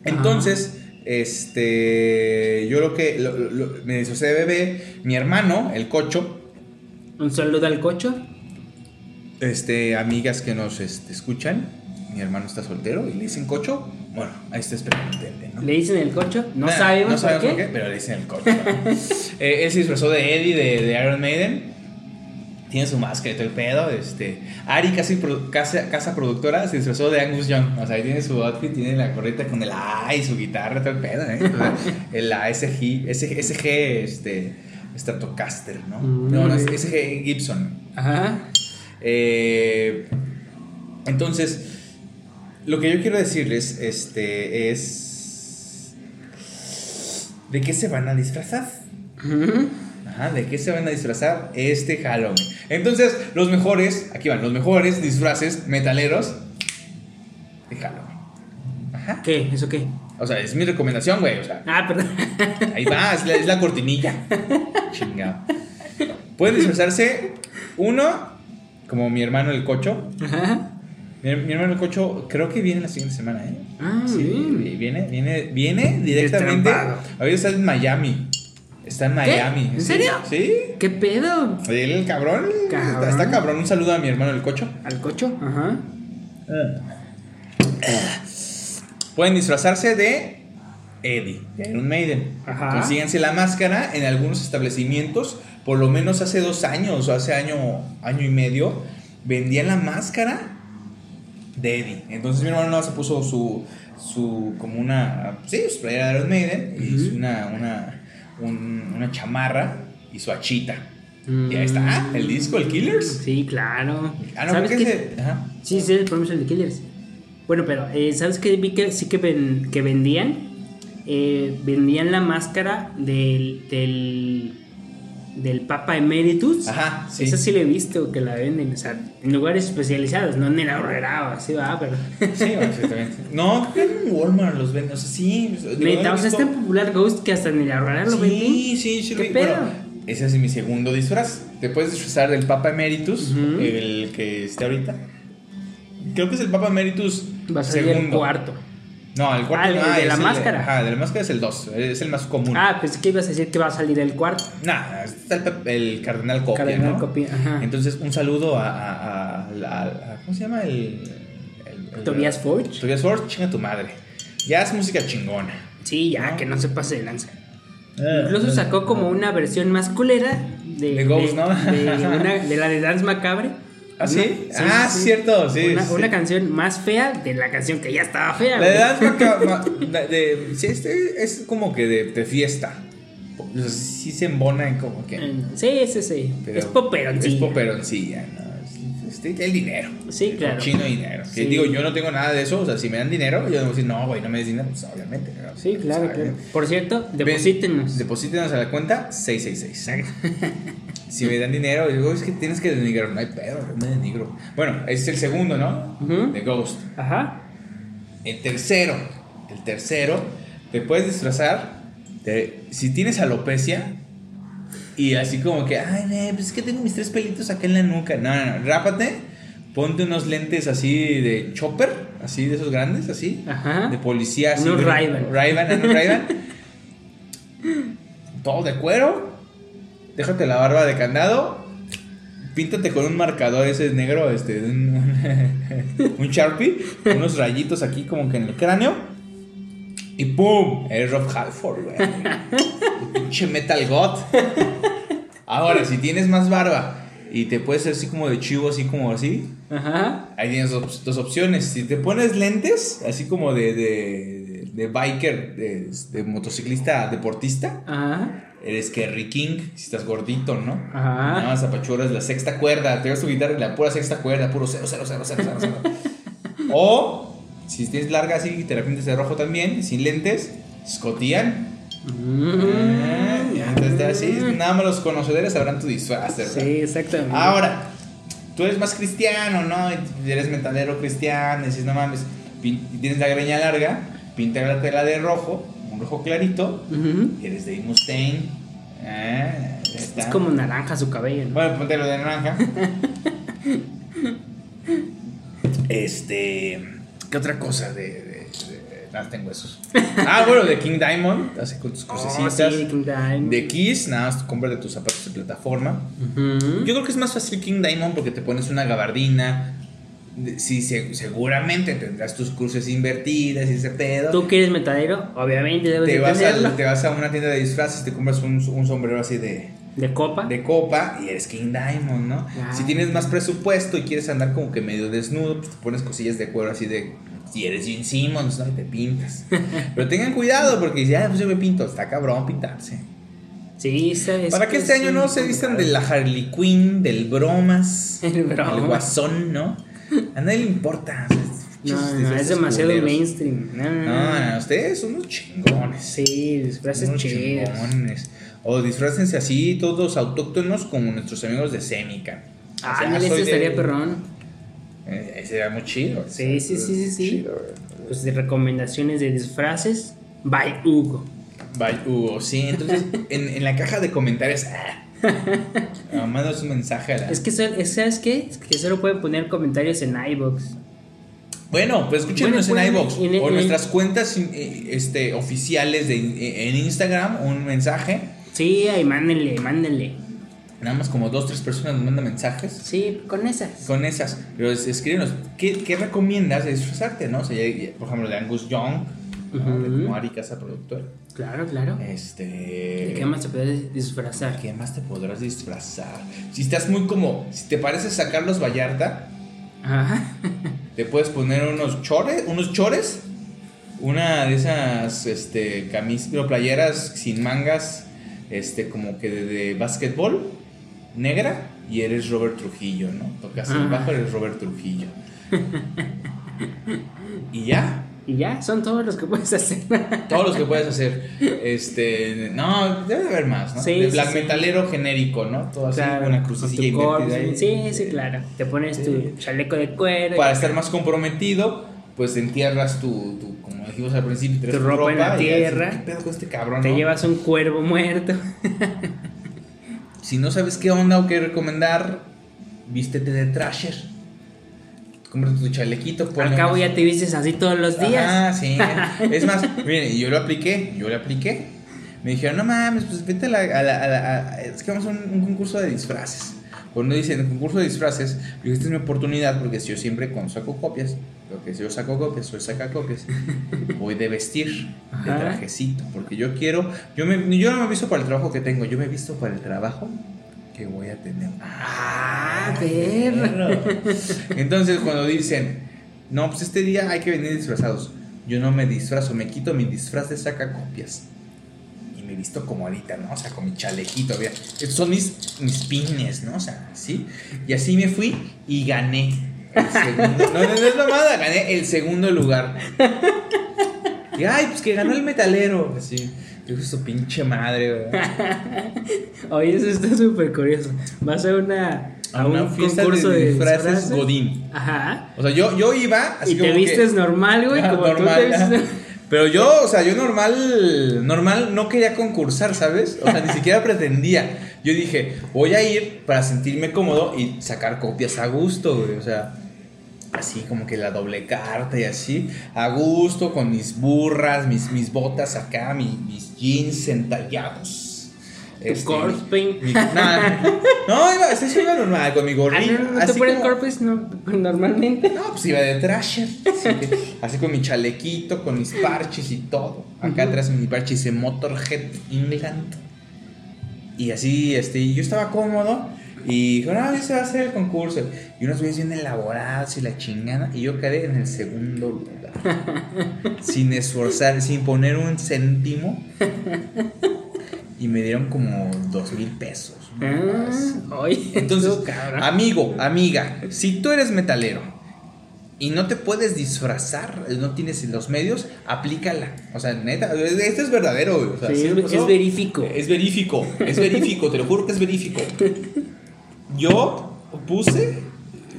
entonces, este. Yo lo que. lo- lo- me de bebé. Mi hermano, el cocho. Un saludo al cocho. Este, amigas que nos este, escuchan. Mi hermano está soltero y le dicen cocho. Bueno, ahí está esperando entender, ¿no? Le dicen el cocho. No Nah, sabemos, no sabemos por, qué. pero le dicen el coche. [laughs] Eh, él se disfrazó de Eddie de, de Iron Maiden. Tiene su máscara y todo el pedo. Este, Ari, casi produ- casa, casa productora, se disfrazó de Angus Young. O sea, ahí tiene su outfit, tiene la correta con el A y su guitarra, todo el pedo, ¿eh? O sea, [laughs] el ASG, SG, SG este, Stratocaster, ¿no? Mm. No, no, es SG Gibson. Ajá. Eh, entonces, lo que yo quiero decirles este, es. ¿De qué se van a disfrazar? Ajá, ¿de qué se van a disfrazar este Halloween? Entonces, los mejores, aquí van, los mejores disfraces metaleros de Halloween. Ajá. ¿Qué? ¿Eso qué? O sea, es mi recomendación, güey. O sea, Ah, perdón. ahí va, es la, es la cortinilla. Chingado. Pueden disfrazarse, uno, como mi hermano el cocho. Ajá. Mi, mi hermano el cocho creo que viene la siguiente semana, ¿eh? Ah, Sí, bien. viene, viene, viene directamente. Destrampado. Ahorita está en Miami. Está en Miami. ¿En serio? Sí. ¿Qué pedo? El cabrón, Cabrón. Está, está cabrón. Un saludo a mi hermano el cocho. ¿Al cocho? Ajá. Pueden disfrazarse de Eddie, de Iron Maiden. Ajá. Consíganse la máscara en algunos establecimientos. Por lo menos hace dos años o hace año, año y medio, vendían la máscara de Eddie. Entonces mi hermano se puso su, su como una, sí, su playera de Iron Maiden y una, una, un- una chamarra y su achita. Mm. Y ahí está, el disco, el Killers. Sí, claro. Ah, no, ¿Sabes qué? ajá. Sí, sí, el Promise de Killers. Bueno, pero eh, ¿sabes qué? Vi que sí que, ven- que vendían. Eh, vendían la máscara del, del, del Papa Emeritus. Ajá, sí. Esa sí la he visto que la venden, o sea, en lugares especializados, no en el ahorrera o así va, pero. Sí, exactamente. No, creo que en Walmart los venden. O sea, sí. Neta, o sea, es tan popular Ghost que hasta en el ahorrera lo venden. Sí, sí, sí. lo ¿Qué pedo? Bueno, ese es mi segundo disfraz. Te puedes disfrazar del Papa Emeritus, el que esté ahorita. Creo que es el Papa Emeritus Va a salir el segundo. cuarto. No, el cuarto Ah, el de la máscara. Ajá, de la máscara es el 2. Es el más común. Ah, pensé que ibas a decir que va a salir el cuarto. Nah, está el, Cardenal Copia, Cardenal ¿no? Copia, ajá. Entonces, un saludo a, a- a- a- a- ¿Cómo se llama? El. Tobias Forge. Tobias Forge, chinga tu madre. Ya es música chingona. Sí, ya, que no se pase de lanza. Ah, Incluso sacó como una versión más culera de, De Ghost, ¿no? de, [laughs] una- de la de Dance Macabre. ¿Ah, sí? Una- Ah, cierto, sí, Una, sí. una canción más fea de la canción que ya estaba fea. La [laughs] ma- de, sí, este es como que de, de fiesta. Sí se embona en como que. Sí, sí, sí. pero es poperoncilla. Es poperoncilla, ¿no? El dinero. Sí, El claro. Chino dinero. Que Sí. digo, yo no tengo nada de eso. O sea, si me dan dinero, yo a decir, no, güey, no me des dinero. Pues obviamente. ¿no? Sí, claro, Pues, claro. Por cierto, deposítenos. Deposítenos a la cuenta 666. [laughs] si me dan dinero, digo, es que tienes que denigrar. No hay pedo, no me denigro. Bueno, ese es el segundo, ¿no? Ujú. De Ghost. Ajá. El tercero, el tercero, te puedes disfrazar de, si tienes alopecia y así como que, ay, pues es que tengo mis tres pelitos acá en la nuca. No, no, no, rápate, ponte unos lentes así de chopper, así de esos grandes, así, Ajá. de policía. Así, Unos de- Ray-Ban. Ray-Ban. [laughs] Todo de cuero, déjate la barba de candado. Píntate con un marcador ese negro, este, un, [laughs] un Sharpie, unos rayitos aquí como que en el cráneo. Y ¡pum! Eres Rob Halford, güey. [laughs] Pinche Metal God. Ahora, si tienes más barba y te puedes hacer así como de chivo, así como así, Ajá. ahí tienes dos, dos opciones. Si te pones lentes, así como de, de, de biker, de, de motociclista deportista, Ajá. Eres Kerry King, si estás gordito, ¿no? Ajá. Nada más apachuras la sexta cuerda, te vas tu guitarra la pura sexta cuerda, puro 0, 0, 0, 0, 0, 0. O, si tienes larga así y te la pintas de rojo también, sin lentes, Scotian. Mm. y entonces así, nada más los conocedores sabrán tu disfraz, ¿verdad? Sí, exactamente. Ahora, tú eres más cristiano, ¿no? Y Eres metalero cristiano, y dices, no mames, tienes la greña larga, pinta la tela de rojo, un rojo clarito, eres de Mustaine. Ah, Es como naranja su cabello. ¿no? Bueno, ponte lo de naranja. [laughs] este. ¿Qué otra cosa de. de, de- nada, tengo esos. Ah, bueno, de King Diamond. Así con tus Oh, crucecitas. sí, King Diamond. De Kiss, nada más compras de tus zapatos de plataforma. Yo creo que es más fácil King Diamond porque te pones una gabardina. Sí, se- seguramente tendrás tus cruces invertidas y ese pedo. Tú que eres metadero, obviamente debes te, de vas tenerlo. a, te vas a una tienda de disfraces, te compras un, un sombrero así de, De copa. de copa y eres King Diamond, ¿no? Ah. Si tienes más presupuesto y quieres andar como que medio desnudo, pues te pones cosillas de cuero así de. Si eres Gene Simmons, ¿no? Y te pintas. [laughs] Pero tengan cuidado porque si, ah, pues yo me pinto, está cabrón pintarse. Sí, sabes. Para que este año no se vistan de la Harley Quinn, del Bromas, [laughs] El Guasón, ¿no? A nadie le importa. No, no, es demasiado culeros. mainstream. No, no, no. Ustedes son unos chingones. Sí, disfraces chidos. chingones. O disfrácense así, todos autóctonos, como nuestros amigos de Semica. Ah, O sea, soy ese de- estaría perrón. Eh, Ese era muy chido. Sí, sí, sí, sí, sí. Chido. Pues de recomendaciones de disfraces, by Hugo. Bye, Hugo. Sí, entonces [laughs] en, en la caja de comentarios. ah, ah, mandas un mensaje a la. Es que, ¿sabes qué? Es que solo pueden poner comentarios en iBox. Bueno, pues escúchenos Bueno, en pueden- iVoox en- o en- nuestras cuentas eh, este, oficiales de, en Instagram, un mensaje Sí, ahí mándenle, mándenle. Nada más como dos, tres personas nos mandan mensajes. Sí, con esas. Con esas, pero es- escríbenos, ¿qué, qué recomiendas de disfrazarte, no? O sea, ya- ya, por ejemplo, de Angus Young, ¿no? de como Ari Casa Productor. Claro, claro. Este. ¿De qué más se puede disfrazar? ¿Qué más te podrás disfrazar? Si estás muy como. Si te pareces a Carlos Vallarta, Ajá. te puedes poner unos chores, unos chores, una de esas este, camis, no, playeras sin mangas, este, como que de, de básquetbol, negra, y eres Robert Trujillo, ¿no? Tocas el bajo, eres Robert Trujillo. [laughs] y ya, Y ya, son todos los que puedes hacer. todos los que puedes hacer. Este, no, debe de haber más, ¿no? Sí, de black sí. metalero genérico, ¿no? Todo así, Claro, una crucecilla invertida ahí. Sí, sí, claro. Te pones tu chaleco de cuero. Para estar más comprometido, pues entierras tu, tu como dijimos al principio, Tu ropa en la tierra. ¿Qué pedo con este cabrón? Te no? llevas un cuervo muerto. [laughs] Si no sabes qué onda o qué recomendar, vístete de Trasher. Cómprate tu chalequito, Al cabo ya te vistes así todos los días. Ah, sí. [laughs] Es más, miren, yo lo apliqué, yo lo apliqué. Me dijeron, no mames, pues vete a la. a la- a la- a- es que vamos a un, un concurso de disfraces. Cuando dicen concurso de disfraces, yo esta es mi oportunidad porque si yo siempre cuando saco copias, porque si yo saco copias, soy saca copias, voy de vestir, de trajecito, porque yo quiero, yo, me, yo no me visto para el trabajo que tengo, yo me visto para el trabajo que voy a tener. Ah, perro. Entonces cuando dicen, no, pues este día hay que venir disfrazados, yo no me disfrazo, me quito mi disfraz de sacacopias y me visto como ahorita, ¿no? O sea, con mi chalequito, mira, estos son mis, mis pines, ¿no? O sea, ¿sí? Y así me fui y gané el segundo, no, no, no es mamada, gané el segundo lugar. Y ay, pues que ganó el metalero, así. Yo su pinche madre, ¿verdad? [laughs] Oye, eso está súper curioso. Vas a una. A una un fiesta concurso de de disfraces. Godín. Ajá. O sea, yo, yo iba así y te que- vistes normal, güey. Ajá, [laughs] Como normal, tú te vistes. Pero yo, o sea, yo normal, normal no quería concursar, ¿sabes? O sea, ni siquiera pretendía. Yo dije, voy a ir para sentirme cómodo y sacar copias a gusto, güey. O sea, así como que la doble carta y así, a gusto, con mis burras, mis, mis botas acá, mi- mis jeans entallados. Este, Tu corpse paint. mi- nah, no, iba, sí, sí, iba normal, con mi Ah, gorrito. no, no, no te así ponen como- corpus no, normalmente. no, pues iba de trasher. Así, con mi chalequito, con mis parches y todo. Acá atrás mi parche dice Motorhead England. Y así, este, y yo estaba cómodo. Y dijo, no, ya se va a hacer el concurso. Y unos güeyes bien elaborados y la chingada. Y yo quedé en el segundo lugar. [laughs] sin esforzar, sin poner un céntimo. Y me dieron como dos mil pesos. Ah, Entonces, amigo, amiga, si tú eres metalero y no te puedes disfrazar, no tienes los medios, aplícala. O sea, neta, esto es verdadero. güey. O sea, Sí, es verífico. Es verífico, es verífico, te lo juro que es verífico. [laughs] Yo puse,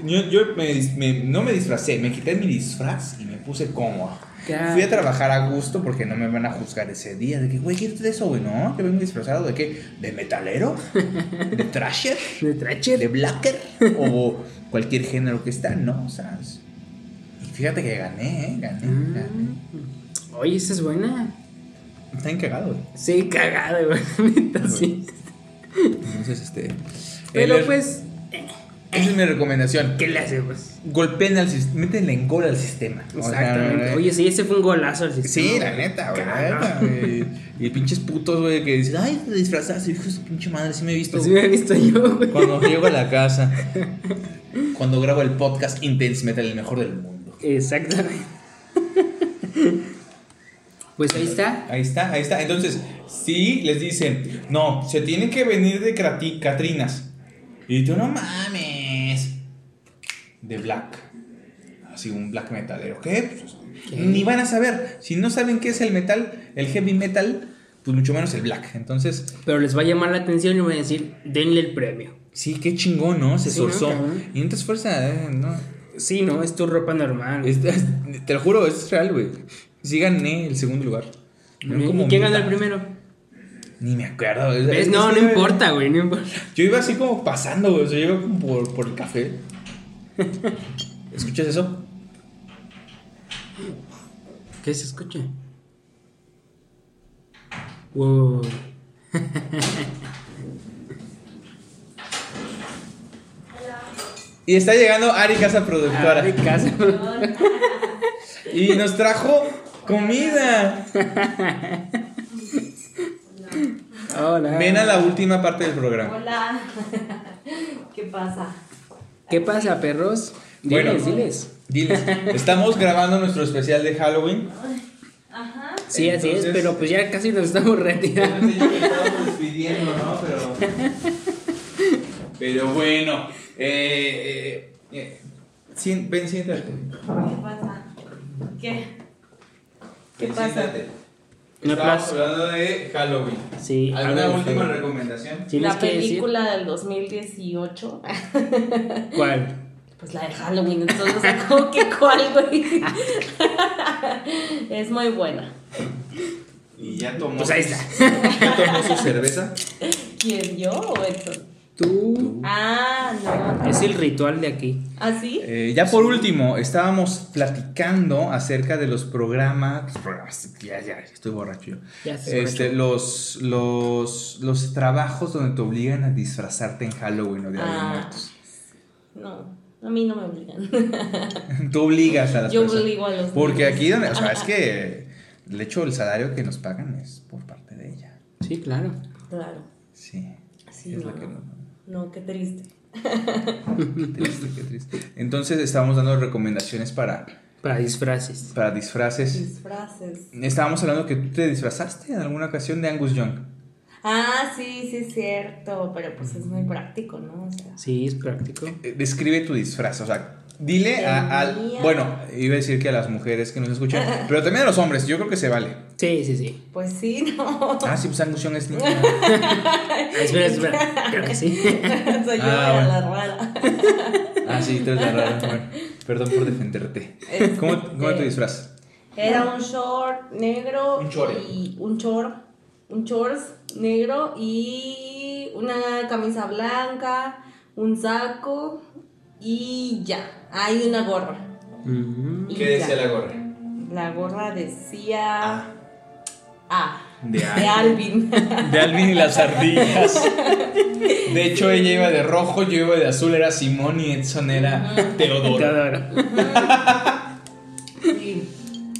yo, yo me me- no me disfracé, me quité mi disfraz y me puse cómodo. Claro. Fui a trabajar a gusto porque no me van a juzgar ese día. De que, güey, ¿qué es eso, güey? No, que vengo disfrazado. ¿De qué? ¿De metalero? [laughs] ¿De trasher? De Tracher. de blacker o cualquier género que está, ¿no? O sea, es- y fíjate que gané, ¿eh? Gané, Mm. gané. Oye, esa es buena. Está bien cagado, güey. Sí, cagada, güey. [laughs] Neta, sí. Entonces, este. Pero el- pues, Esa es mi recomendación. ¿qué le hacemos? Golpeen al sistema, métenle en gol al sistema. O sea, Exactamente. Oye, sí, ese fue un golazo al sistema. Sí, la neta, güey. güey. Y pinches putos, güey, que dicen, ay, te disfrazaste. Hijo de su pinche madre, sí me he visto. Pues sí me he visto yo, güey. Cuando llego a la casa, [laughs] cuando grabo el podcast Intense Metal, el mejor del mundo. Exactamente. [laughs] Pues ahí está. Ahí está, ahí está. Entonces, si les dicen, no, se tienen que venir de Catrinas. Y tú, no mames. De Black. Así, un black metalero. ¿Qué? Pues, ¿Qué? Ni van a saber. Si no saben qué es el metal, el heavy metal, pues mucho menos el black. Entonces, Pero les va a llamar la atención y van a decir, denle el premio. sí, qué chingón, ¿no? Se Sí, ¿no, y no te esfuerza, ¿eh? No. Sí, no, es tu ropa normal. Es- es- te lo juro, es real, güey. Sí gané el segundo lugar. ¿Y quién ganó el primero? Ni me acuerdo. Es- ¿Ves? es No, que- no importa, güey, no importa. Yo iba así como pasando, güey. O sea, yo iba como por, por el café. [laughs] ¿Escuchas eso? ¿Qué se escucha? Wow. Y está llegando Ari Casa Productora. Ay, casa. Y nos trajo comida. [laughs] Hola. Ven a la última parte del programa. Hola. [laughs] ¿Qué pasa? ¿Qué pasa, perros? Diles, Bueno. diles. Diles, estamos grabando nuestro especial de Halloween. Ajá. Sí, así es, pero pues ya casi nos estamos retirando. estamos despidiendo, ¿no? Pero, pero bueno, eh, eh, eh, ven, siéntate. ¿Qué pasa? ¿Qué? ¿Qué Ven, pasa? siéntate. Estamos aplauso. hablando de Halloween. Sí, ¿Alguna última recomendación? ¿Tienes La que decir película del 2018. [laughs] cuál? Pues la de Halloween, entonces, como que cuál, güey. [laughs] es muy buena. Y ya tomó. Pues ahí está. [laughs] ¿Ya tomó su cerveza? ¿Quién, yo o Edson? Tú. Ah, no. Es el ritual de aquí. ¿Ah, sí? Eh, ya por último, estábamos platicando acerca de los programas. los programas, ya, ya, estoy borracho yo. Ya Este, borracho. los, los, los trabajos donde te obligan a disfrazarte en Halloween o Día de Ah. Muertos. No, a mí no me obligan. [laughs] Tú obligas a las Yo personas. obligo a los Porque niños. aquí, donde, o sea, es que el hecho del salario que nos pagan es por parte de ella. Sí, claro. Claro. Sí. Sí, es no. la que no- No, qué triste. Qué triste, qué triste. Entonces estábamos dando recomendaciones para, Para disfraces. para disfraces. Disfraces. Estábamos hablando que tú te disfrazaste en alguna ocasión de Angus Young. Ah, sí, sí es cierto, pero pues es muy práctico, ¿no? O sea, Sí, es práctico. Eh, Describe tu disfraz, o sea, dile a, al... Bueno, iba a decir que a las mujeres que nos escuchan, [laughs] pero también a los hombres, yo creo que se vale. Sí, sí, sí. pues sí, ¿no? Ah, sí, pues Angus Young es niña. [laughs] Espera, espera. Creo que sí. [laughs] Soy yo Ah, era bueno. la rara. Ah, sí, tú eres la rara. Bueno, perdón por defenderte. ¿Cómo, cómo era tu disfraz? Era un short negro Un chore. y un short, un shorts negro y una camisa blanca, un saco y ya. Hay una gorra. Mm. ¿Qué decía ya. la gorra? La gorra decía A. De De Alvin. De Alvin y las ardillas. De hecho, ella iba de rojo, yo iba de azul, era Simón y Edson era Teodoro. Te adoro. Sí.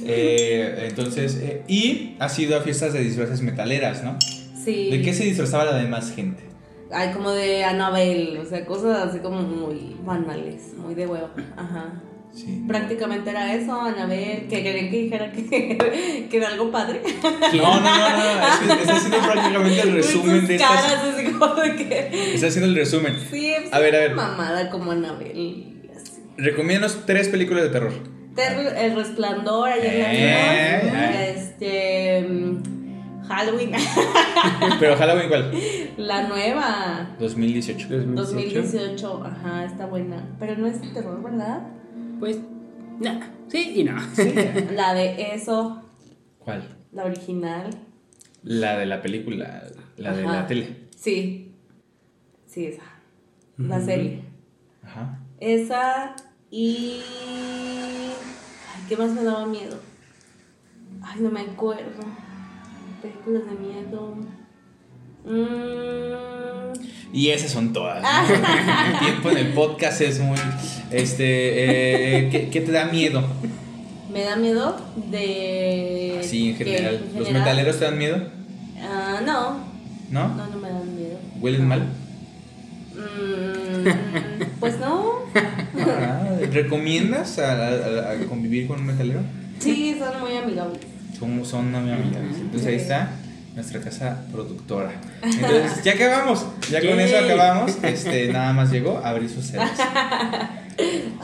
Eh, entonces, eh, y has ido a fiestas de disfraces metaleras, ¿no? Sí. ¿De qué se disfrazaba la demás gente? Ay, como de Anabel, o sea, cosas así como muy banales, muy de huevo. Ajá. Sí. Prácticamente era eso, Anabel, que querían que dijera que, [laughs] que era algo padre. No, no, no, no, es que está haciendo prácticamente el resumen de caras estas. así como de que... Está haciendo el resumen. Sí, pues, A ver, a ver. mamada como Anabel. Recomiéndanos tres películas de terror. Ter- El resplandor, ayer la Eh, vimos. eh. Este... Halloween, [laughs] Pero Halloween, ¿cuál? la nueva. 2018. 2018, ajá, está buena. Pero no es de terror, ¿verdad? Pues, no. Sí y no. [laughs] La de eso, ¿Cuál? la original. La de la película, la de la tele. Sí. Sí, esa. La serie. Ajá. Esa y. Ay, ¿qué más me daba miedo? Ay, no me acuerdo. Películas de miedo. Mm, Y esas son todas. [laughs] El tiempo en el podcast es muy. Este. eh, ¿qué, qué te da miedo? me da miedo de. Así en general. ¿En ¿Los metaleros te dan miedo? Ah, no. ¿No? No, no me dan miedo. ¿Huelen mal? Mm, pues no. Ah, ¿Recomiendas a, a- a convivir con un metalero? Sí, son muy amigables. Son, son muy amigables. Entonces ahí está nuestra casa productora. [laughs] Entonces, ya acabamos. Ya con eso acabamos. Este, [laughs] nada más llegó a abrir su cerveza.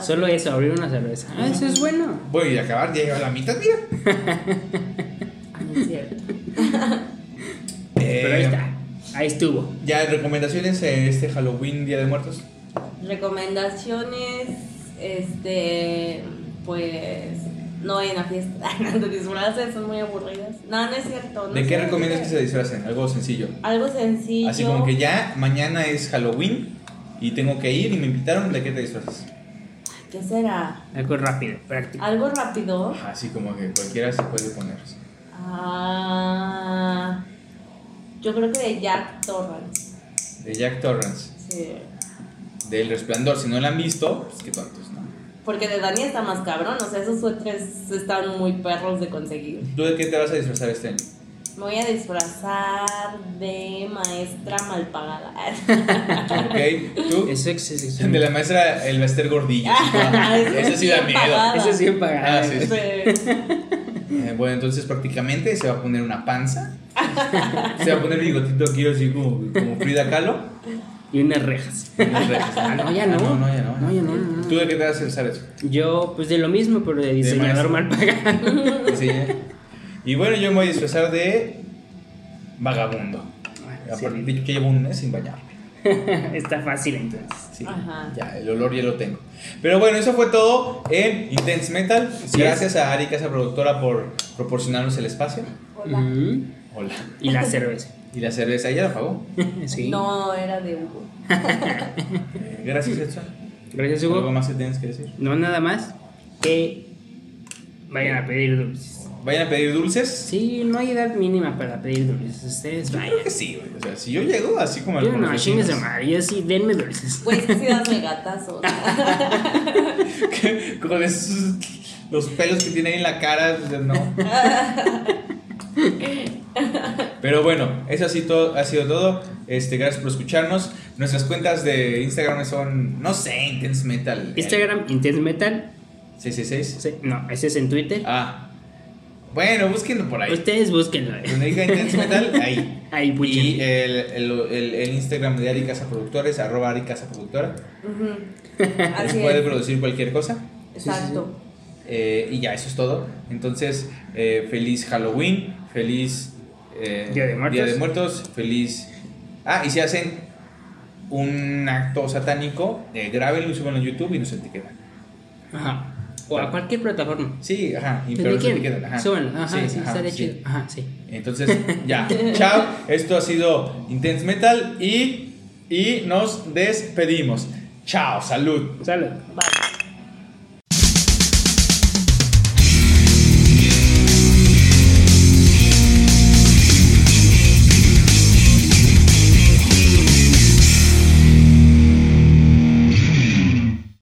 [laughs] Solo eso, abrir una cerveza. Ah, eso es bueno. Voy a acabar, ya llevo la mitad, mira. Ah, no es cierto. Eh, Pero ahí está. Ahí estuvo. Ya, recomendaciones en este Halloween, Día de Muertos. Recomendaciones, este, pues, no vayan a fiestas [laughs] de disfraces, son muy aburridas. No, no es cierto. no ¿De qué recomiendas que se disfracen? Algo sencillo. Algo sencillo. Así como que ya mañana es Halloween y tengo que ir y me invitaron. ¿De qué te disfrazas? ¿Qué será? Algo rápido, práctico. Algo rápido. Así como que cualquiera se puede poner. Ah, Yo creo que de Jack Torrance. De Jack Torrance. Sí. Del Resplandor. Si no la han visto, pues qué tontos. Porque de Dani está más cabrón, o sea, esos suéteres están muy perros de conseguir. ¿Tú de qué te vas a disfrazar este año? Me voy a disfrazar de maestra mal pagada. ¿Ok? ¿Tú? Eso es. eso es- De [laughs] la maestra, el Bester Gordillo. [laughs] Ese sí da miedo. pagada. Eso es bien pagado. Ah, sí. Sí. Eh, bueno, entonces prácticamente se va a poner una panza. [laughs] Se va a poner bigotito aquí así como, como Frida Kahlo. Y unas rejas. y unas rejas. [laughs] Ah, no, ya no. Ah, no, no, ya no. No, ya no. ¿Tú de qué te vas a usar eso? Yo, pues de lo mismo, pero de diseñador mal pagado. [laughs] Sí. Y bueno, yo me voy a disfrazar de vagabundo. Sí. Aparte de que llevo un mes sin bañarme. [laughs] Está fácil entonces. Sí, Ajá. ya, el olor ya lo tengo. Pero bueno, eso fue todo en Intense Metal. Gracias a Ari, casa productora, por proporcionarnos el espacio. Hola. Mm. Hola. Y la cerveza. Y la cerveza, ella la pagó. [laughs] Sí. No, era de Hugo. Eh, gracias, Edson. Gracias, ¿Algo Hugo. más que tienes que decir? No, nada más que vayan a pedir dulces. Vayan a pedir dulces. Sí, no hay edad mínima para pedir dulces. Ustedes Yo vayan. creo que sí, güey. O sea, si yo llego así como Yo no, de vecinos, madre. Yo sí, denme dulces. Pues sí [laughs] das gatazos. [laughs] con esos los pelos que tiene ahí en la cara, pues, no. Pero bueno, eso ha sido, todo, ha sido todo. Este, gracias por escucharnos. Nuestras cuentas de Instagram son, no sé, Intense Metal. Instagram, Intense Metal. 666. Sí, No, ese es en Twitter. Ah. Bueno, búsquenlo por ahí. Ustedes búsquenlo. Donde diga Intense Metal, ahí. [laughs] Ahí, puchen. Y el, el, el, el Instagram de Ari Casa Productora es arroba Ari Casa Productora. Así puede producir cualquier cosa. Exacto. Eh, y ya, eso es todo. Entonces, eh, feliz Halloween, feliz eh, Día de Muertos. Día de Muertos, feliz... Ah, y si hacen un acto satánico, eh, grábenlo y súbanlo en YouTube y nos etiquetan. Ajá. O a cualquier plataforma. Sí, ajá, y pero nos etiquetan. Ajá. Súbanlo. Ajá, sí, ajá, estaría sí. chido. Ajá, sí. Entonces, ya, [laughs] chao. Esto ha sido Intense Metal y, y nos despedimos. Chao, salud. Salud. Bye.